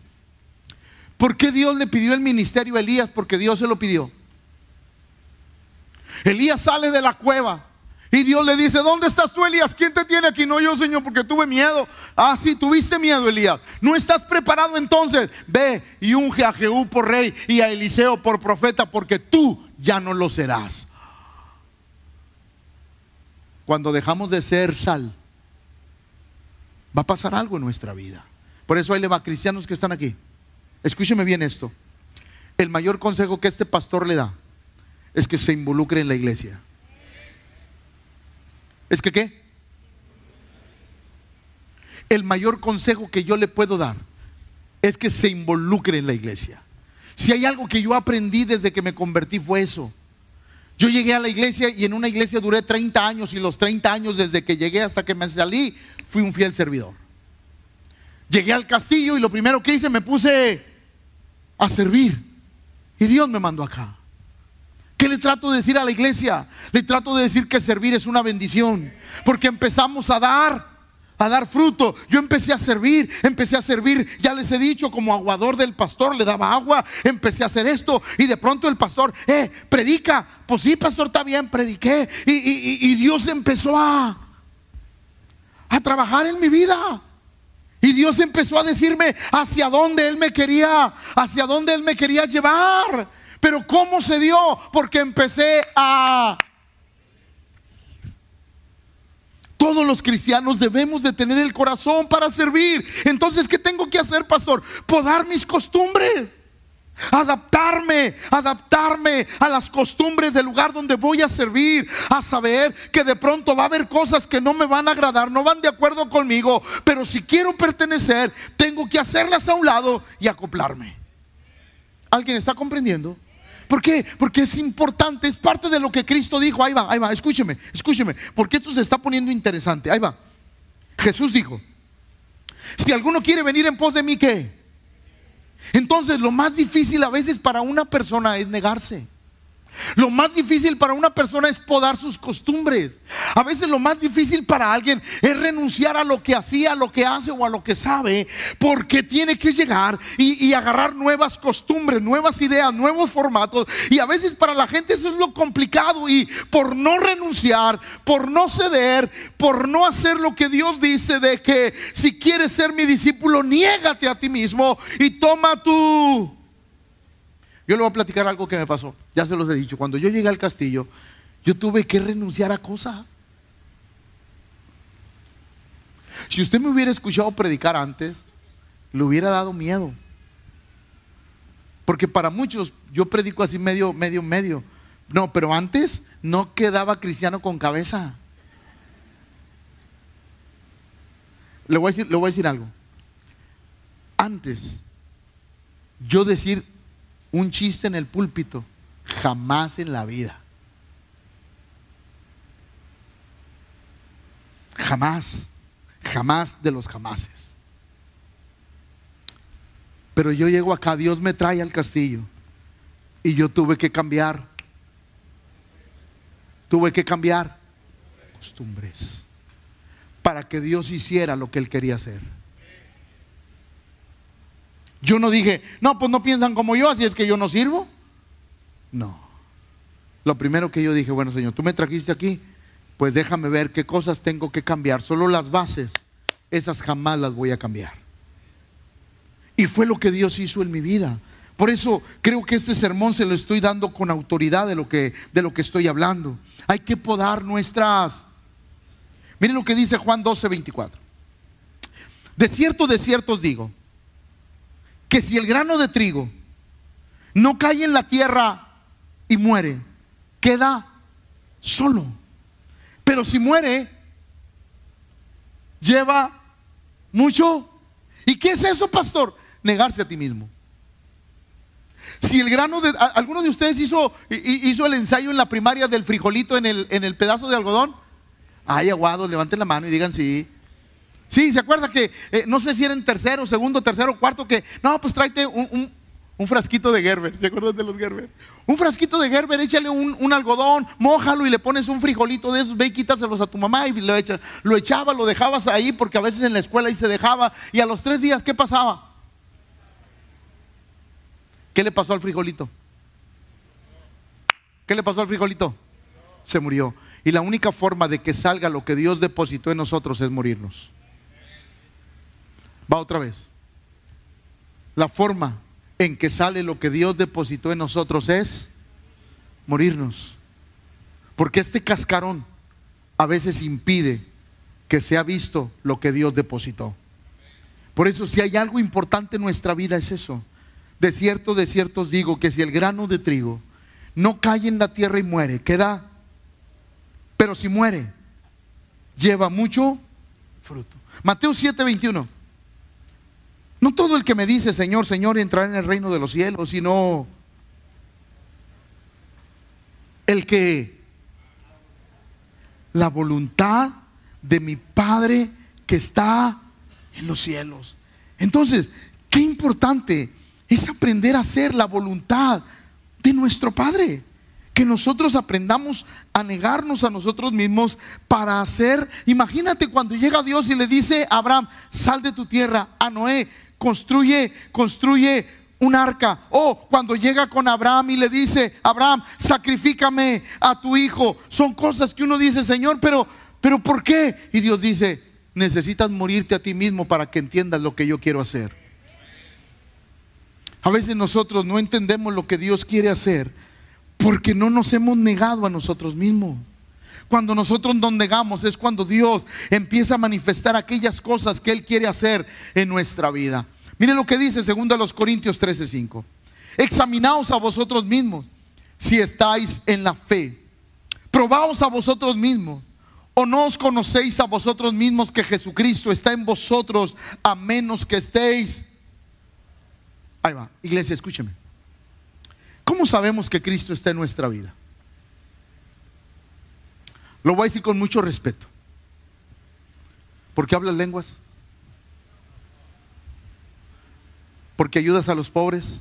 Speaker 1: ¿Por qué Dios le pidió el ministerio a Elías? Porque Dios se lo pidió. Elías sale de la cueva y Dios le dice, ¿dónde estás tú, Elías? ¿Quién te tiene aquí? No yo, Señor, porque tuve miedo. Ah, sí, tuviste miedo, Elías. No estás preparado entonces. Ve y unge a Jehú por rey y a Eliseo por profeta, porque tú ya no lo serás. Cuando dejamos de ser sal, va a pasar algo en nuestra vida. Por eso ahí le cristianos que están aquí. Escúcheme bien esto. El mayor consejo que este pastor le da es que se involucre en la iglesia. ¿Es que qué? El mayor consejo que yo le puedo dar es que se involucre en la iglesia. Si hay algo que yo aprendí desde que me convertí fue eso. Yo llegué a la iglesia y en una iglesia duré 30 años y los 30 años desde que llegué hasta que me salí fui un fiel servidor. Llegué al castillo y lo primero que hice me puse a servir y Dios me mandó acá. ¿Qué le trato de decir a la iglesia? Le trato de decir que servir es una bendición. Porque empezamos a dar, a dar fruto. Yo empecé a servir, empecé a servir, ya les he dicho, como aguador del pastor, le daba agua, empecé a hacer esto. Y de pronto el pastor, eh, predica. Pues sí, pastor, está bien, prediqué. Y, y Dios empezó a, a trabajar en mi vida. Y Dios empezó a decirme hacia dónde Él me quería, hacia dónde Él me quería llevar. Pero ¿cómo se dio? Porque empecé a... Todos los cristianos debemos de tener el corazón para servir. Entonces, ¿qué tengo que hacer, pastor? Podar mis costumbres. Adaptarme, adaptarme a las costumbres del lugar donde voy a servir, a saber que de pronto va a haber cosas que no me van a agradar, no van de acuerdo conmigo, pero si quiero pertenecer, tengo que hacerlas a un lado y acoplarme. ¿Alguien está comprendiendo? ¿Por qué? Porque es importante, es parte de lo que Cristo dijo. Ahí va, ahí va, escúcheme, escúcheme, porque esto se está poniendo interesante. Ahí va. Jesús dijo, si alguno quiere venir en pos de mí, ¿qué? Entonces lo más difícil a veces para una persona es negarse. Lo más difícil para una persona es podar sus costumbres. A veces lo más difícil para alguien es renunciar a lo que hacía, a lo que hace o a lo que sabe, porque tiene que llegar y, agarrar nuevas costumbres, nuevas ideas, nuevos formatos. Y a veces para la gente eso es lo complicado y por no renunciar, por no ceder, por no hacer lo que Dios dice de que si quieres ser mi discípulo, niégate a ti mismo y toma tu yo le voy a platicar algo que me pasó. Ya se los he dicho. Cuando yo llegué al castillo, yo tuve que renunciar a cosas. Si usted me hubiera escuchado predicar antes, le hubiera dado miedo. Porque para muchos yo predico así medio, medio, medio. No, pero antes no quedaba cristiano con cabeza. Le voy a decir, le voy a decir algo. Antes, yo decir un chiste en el púlpito, jamás en la vida. Jamás, jamás de los jamases. Pero yo llego acá, Dios me trae al castillo y yo tuve que cambiar. Tuve que cambiar costumbres. para que Dios hiciera lo que Él quería hacer. Yo no dije, no, pues no piensan como yo, así es que yo no sirvo. No. Lo primero que yo dije, bueno Señor, tú me trajiste aquí, pues déjame ver qué cosas tengo que cambiar. Solo las bases, esas jamás las voy a cambiar. Y fue lo que Dios hizo en mi vida. Por eso creo que este sermón se lo estoy dando con autoridad de lo que, de lo que estoy hablando. Hay que podar nuestras... Miren lo que dice Juan 12, 24. De cierto, de cierto os digo, que si el grano de trigo no cae en la tierra y muere, queda solo. Pero si muere, lleva mucho. ¿Y qué es eso, pastor? Negarse a ti mismo. Si el grano de... ¿Alguno de ustedes hizo, hizo el ensayo en la primaria del frijolito en el, en el pedazo de algodón? Ay, aguados, levanten la mano y digan sí. Sí, ¿se acuerda que eh, no sé si era en tercero, segundo, tercero, cuarto que, no, pues tráete un, frasquito de Gerber, ¿se acuerdan de los Gerber? Un frasquito de Gerber, échale un, algodón, mójalo y le pones un frijolito de esos, ve y quítaselos a tu mamá y lo echas. Lo echaba, lo dejabas ahí porque a veces en la escuela ahí se dejaba y a los tres días, ¿qué pasaba? ¿Qué le pasó al frijolito? ¿Qué le pasó al frijolito? Se murió. Y la única forma de que salga lo que Dios depositó en nosotros es morirnos. Va otra vez. La forma en que sale lo que Dios depositó en nosotros es morirnos. Porque este cascarón a veces impide que sea visto lo que Dios depositó. Por eso si hay algo importante en nuestra vida es eso. De cierto, de cierto os digo que si el grano de trigo no cae en la tierra y muere, queda. Pero si muere, lleva mucho fruto. Mateo 7, 21. No todo el que me dice Señor, Señor entrará en el reino de los cielos, sino el que la voluntad de mi Padre que está en los cielos. Entonces, qué importante es aprender a hacer la voluntad de nuestro Padre. Que nosotros aprendamos a negarnos a nosotros mismos para hacer. Imagínate cuando llega Dios y le dice a Abraham, sal de tu tierra, a Noé, construye, construye un arca. O cuando llega con Abraham y le dice, Abraham, sacrifícame a tu hijo. Son cosas que uno dice, Señor, pero, pero ¿por qué? Y Dios dice, necesitas morirte a ti mismo para que entiendas lo que yo quiero hacer. A veces nosotros no entendemos lo que Dios quiere hacer porque no nos hemos negado a nosotros mismos. Cuando nosotros nos negamos es cuando Dios empieza a manifestar aquellas cosas que Él quiere hacer en nuestra vida. Miren lo que dice segundo a los Corintios 13:5. Examinaos a vosotros mismos si estáis en la fe. Probaos a vosotros mismos. ¿O no os conocéis a vosotros mismos que Jesucristo está en vosotros a menos que estéis? Ahí va, iglesia, escúcheme. ¿Cómo sabemos que Cristo está en nuestra vida? Lo voy a decir con mucho respeto. ¿Por qué hablas lenguas? ¿Porque ayudas a los pobres?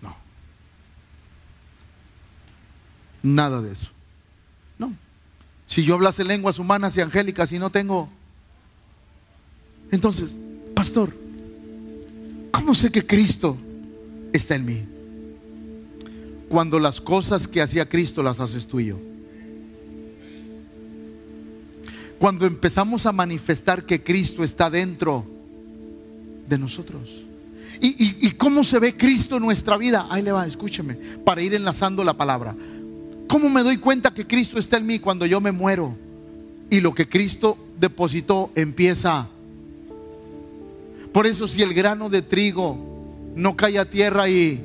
Speaker 1: No. Nada de eso. No. Si yo hablase lenguas humanas y angélicas y no tengo... Entonces, pastor, ¿cómo sé que Cristo está en mí? Cuando las cosas que hacía Cristo las haces tú y yo. Cuando empezamos a manifestar que Cristo está dentro de nosotros. ¿Y, cómo se ve Cristo en nuestra vida? Ahí le va, escúcheme, para ir enlazando la palabra. ¿Cómo me doy cuenta que Cristo está en mí cuando yo me muero? Y lo que Cristo depositó empieza. Por eso si el grano de trigo no cae a tierra y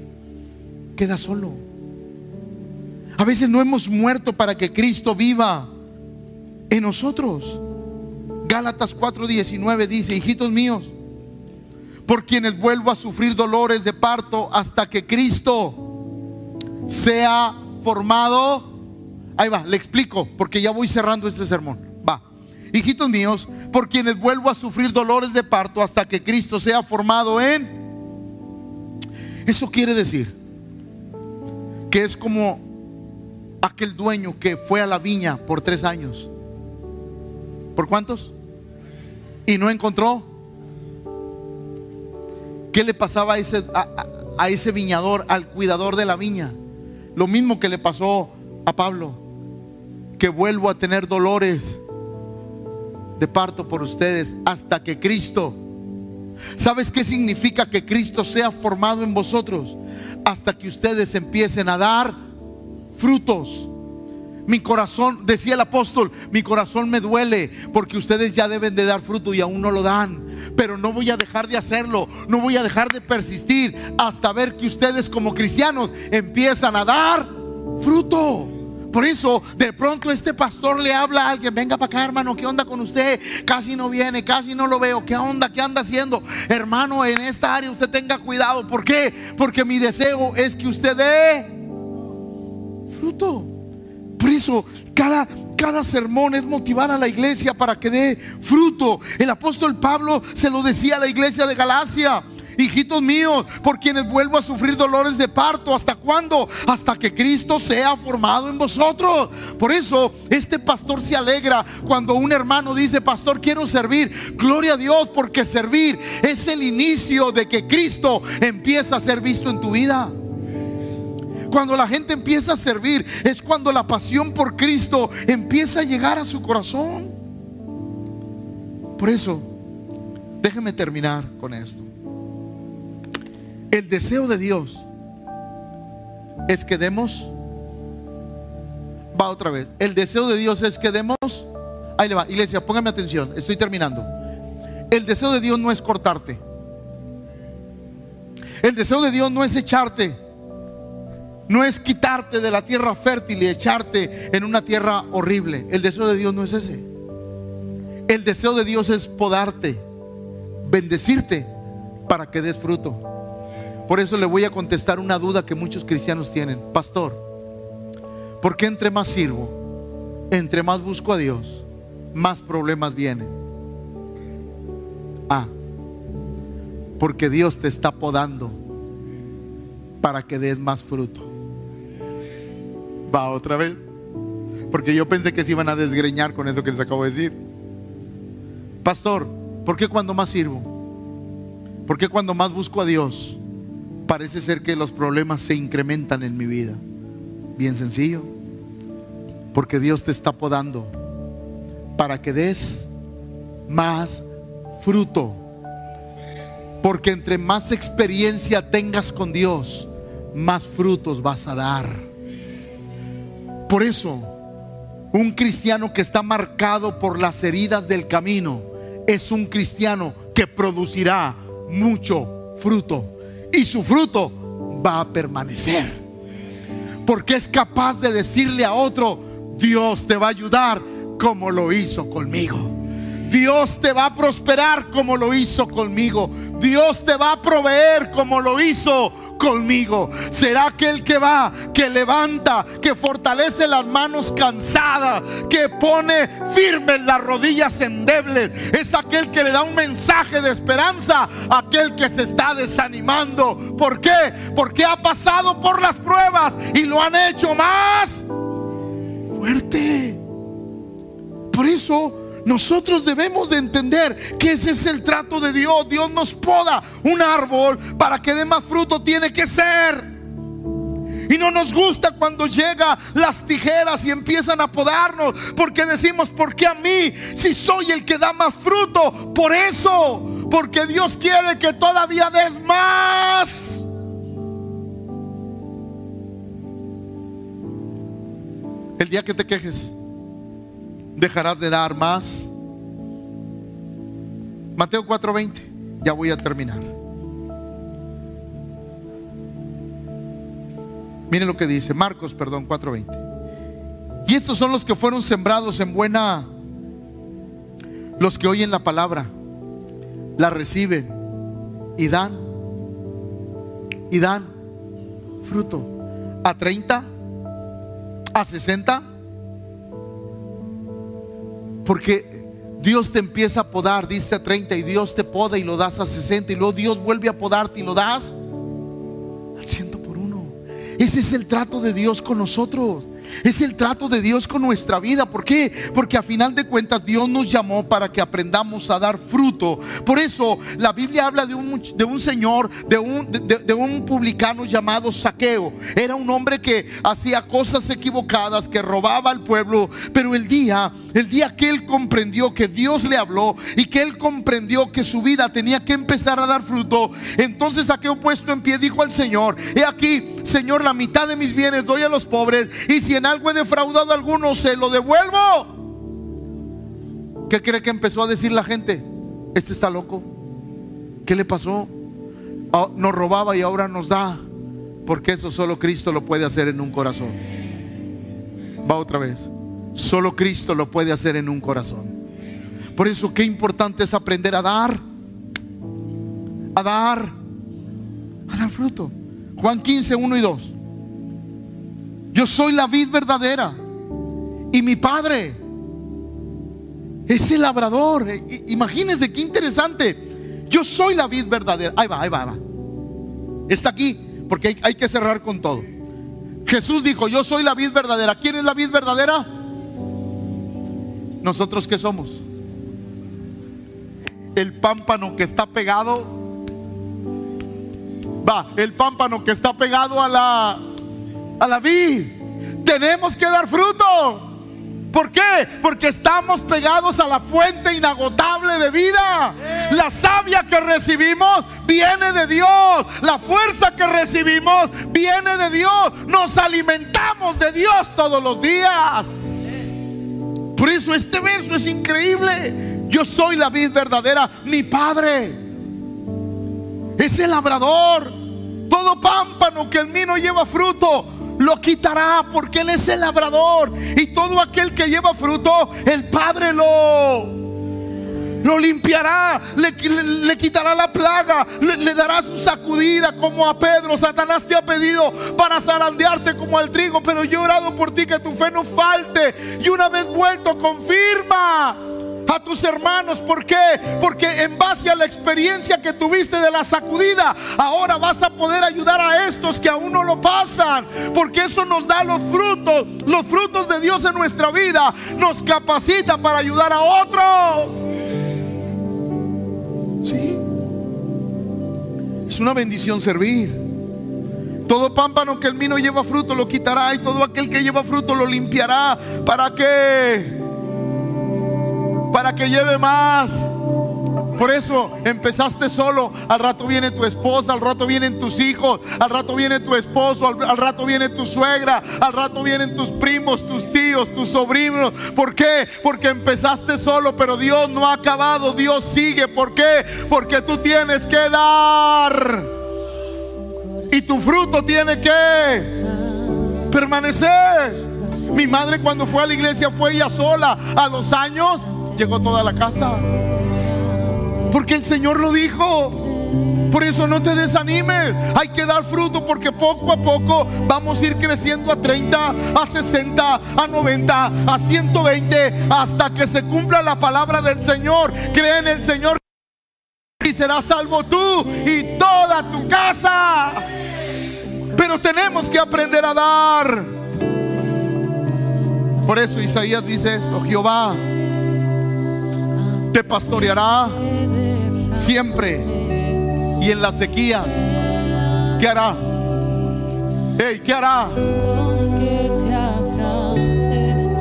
Speaker 1: queda solo. A veces no hemos muerto para que Cristo viva en nosotros. Gálatas 4:19 dice, hijitos míos, por quienes vuelvo a sufrir dolores de parto hasta que Cristo sea formado. Ahí va, le explico, porque ya voy cerrando este sermón. Va. Hijitos míos, por quienes vuelvo a sufrir dolores de parto hasta que Cristo sea formado en... Eso quiere decir que es como aquel dueño que fue a la viña por tres años ¿Por cuántos? Y no encontró. ¿Qué le pasaba a ese, a, ese viñador, al cuidador de la viña? Lo mismo que le pasó a Pablo. Que vuelvo a tener dolores de parto por ustedes hasta que Cristo. ¿Sabes qué significa que Cristo sea formado en vosotros? Hasta que ustedes empiecen a dar frutos. Mi corazón, decía el apóstol, mi corazón me duele porque ustedes ya deben de dar fruto y aún no lo dan. Pero no voy a dejar de hacerlo, no voy a dejar de persistir hasta ver que ustedes como cristianos empiezan a dar fruto. Por eso, de pronto este pastor le habla a alguien, venga para acá hermano, ¿qué onda con usted? Casi no viene, casi no lo veo, ¿qué onda? ¿Qué anda haciendo? Hermano, en esta área usted tenga cuidado. ¿Por qué? Porque mi deseo es que usted dé fruto. Por eso, cada, cada sermón es motivar a la iglesia para que dé fruto. El apóstol Pablo se lo decía a la iglesia de Galacia hijitos míos, por quienes vuelvo a sufrir dolores de parto. ¿Hasta cuándo? Hasta que Cristo sea formado en vosotros. Por eso este pastor se alegra cuando un hermano dice, pastor, quiero servir. Gloria a Dios, porque servir es el inicio de que Cristo empieza a ser visto en tu vida. Cuando la gente empieza a servir es cuando la pasión por Cristo empieza a llegar a su corazón. Por eso, déjeme terminar con esto. El deseo de Dios es que demos. Va otra vez. El deseo de Dios es que demos. Ahí le va. Iglesia, póngame atención. Estoy terminando. El deseo de Dios no es cortarte. El deseo de Dios no es echarte no es quitarte de la tierra fértil y echarte en una tierra horrible. El deseo de Dios no es ese. El deseo de Dios es podarte, bendecirte para que des fruto. Por eso le voy a contestar una duda que muchos cristianos tienen. Pastor, ¿por qué entre más sirvo, entre más busco a Dios, más problemas vienen? Ah, porque Dios te está podando para que des más fruto. Va otra vez. Porque yo pensé que se iban a desgreñar con eso que les acabo de decir. Pastor, ¿por qué cuando más sirvo? ¿Por qué cuando más busco a Dios? Parece ser que los problemas se incrementan en mi vida. Bien sencillo. Porque Dios te está podando para que des más fruto. Porque entre más experiencia tengas con Dios, más frutos vas a dar. Por eso, un cristiano que está marcado por las heridas del camino es un cristiano que producirá mucho fruto. Y su fruto va a permanecer. Porque es capaz de decirle a otro, Dios te va a ayudar como lo hizo conmigo. Dios te va a prosperar como lo hizo conmigo. Dios te va a proveer como lo hizo conmigo. Será aquel que va, que levanta, que fortalece las manos cansadas, que pone firmes las rodillas endebles. Es aquel que le da un mensaje de esperanza a aquel que se está desanimando. ¿Por qué? Porque ha pasado por las pruebas y lo han hecho más fuerte. Por eso nosotros debemos de entender que ese es el trato de Dios. Dios nos poda un árbol para que dé más fruto. Tiene que ser. Y no nos gusta cuando llegan las tijeras y empiezan a podarnos. Porque decimos, ¿por qué a mí? Si soy el que da más fruto. Por eso. Porque Dios quiere que todavía des más. El día que te quejes dejarás de dar más. Mateo 4:20, ya voy a terminar. Miren lo que dice, Marcos, perdón, 4:20. Y estos son los que fueron sembrados en buena, los que oyen la palabra, la reciben y dan, y dan fruto. A 30, a 60 porque Dios te empieza a podar, dice a 30 y Dios te poda y lo das a 60 y luego Dios vuelve a podarte y lo das al ciento por uno. Ese es el trato de Dios con nosotros. Es el trato de Dios con nuestra vida. ¿Por qué? Porque a final de cuentas Dios nos llamó para que aprendamos a dar fruto. Por eso la Biblia habla de un, de un señor, de un, de, un publicano llamado Saqueo. Era un hombre que hacía cosas equivocadas, que robaba al pueblo. Pero el día, el día que él comprendió que Dios le habló y que él comprendió que su vida tenía que empezar a dar fruto, entonces Saqueo puesto en pie dijo al Señor, he aquí, Señor, la mitad de mis bienes doy a los pobres y si en algo he defraudado a alguno, se lo devuelvo. ¿Qué cree que empezó a decir la gente? Este está loco. ¿Qué le pasó? Ah, nos robaba y ahora nos da. Porque eso solo Cristo lo puede hacer en un corazón. Va otra vez. Solo Cristo lo puede hacer en un corazón. Por eso qué importante es aprender a dar. A dar. A dar fruto. Juan 15, 1 y 2. Yo soy la vid verdadera. Y mi padre es el labrador. Imagínense qué interesante. Yo soy la vid verdadera. Ahí va, ahí va, ahí va. Está aquí porque hay, que cerrar con todo. Jesús dijo, yo soy la vid verdadera. ¿Quién es la vid verdadera? Nosotros que somos. El pámpano que está pegado. Va, el pámpano que está pegado a la a la vid. Tenemos que dar fruto. ¿Por qué? Porque estamos pegados a la fuente inagotable de vida. La savia que recibimos viene de Dios. La fuerza que recibimos viene de Dios. Nos alimentamos de Dios todos los días. Por eso este verso es increíble. Yo soy la vid verdadera. Mi padre es el labrador. Todo pámpano que en mí no lleva fruto lo quitará porque Él es el labrador. Y todo aquel que lleva fruto, el Padre lo... Lo limpiará, le, quitará la plaga, le, dará su sacudida como a Pedro. Satanás te ha pedido para zarandearte como al trigo, pero yo he orado por ti que tu fe no falte. Y una vez vuelto, confirma a tus hermanos. ¿Por qué? Porque en base a la experiencia que tuviste de la sacudida, ahora vas a poder ayudar a estos que aún no lo pasan. Porque eso nos da los frutos, los frutos de Dios en nuestra vida. Nos capacita para ayudar a otros. Sí. Es una bendición servir. Todo pámpano que el mí lleva fruto lo quitará y todo aquel que lleva fruto lo limpiará. ¿Para qué? Para que lleve más. Por eso empezaste solo. Al rato viene tu esposa, al rato vienen tus hijos, al rato viene tu esposo, al, rato viene tu suegra, al rato vienen tus primos, tus tíos, tus sobrinos. ¿Por qué? Porque empezaste solo, pero Dios no ha acabado. Dios sigue. ¿Por qué? Porque tú tienes que dar. Y tu fruto tiene que permanecer. Mi madre cuando fue a la iglesia fue ella sola. A los años llegó toda la casa. Porque el Señor lo dijo. Por eso no te desanimes. Hay que dar fruto porque poco a poco vamos a ir creciendo a 30, a 60, a 90, a 120, hasta que se cumpla la palabra del Señor. Cree en el Señor y serás salvo tú y toda tu casa. Pero tenemos que aprender a dar. Por eso Isaías dice esto, Jehová te pastoreará siempre. Y en las sequías, ¿qué hará? ¿qué hará?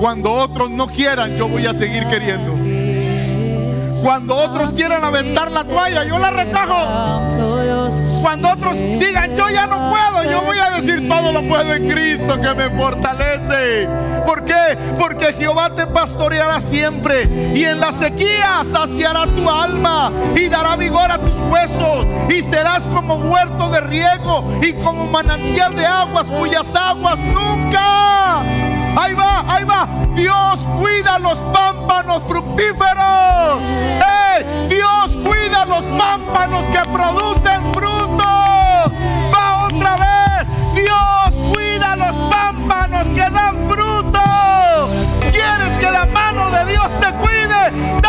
Speaker 1: Cuando otros no quieran, yo voy a seguir queriendo. Cuando otros quieran aventar la toalla, yo la recojo. Cuando otros digan, yo ya no puedo, yo voy a decir, todo lo puedo en Cristo que me fortalece. ¿Por qué? Porque Jehová te pastoreará siempre y en la sequía saciará tu alma y dará vigor a tus huesos y serás como huerto de riego y como manantial de aguas cuyas aguas nunca. Ahí va, ahí va. Dios cuida los pámpanos fructíferos. Dios cuida los pámpanos que producen frutos. Va otra vez. Dios cuida los pámpanos que dan fruto. ¿Quieres que la mano de Dios te cuide?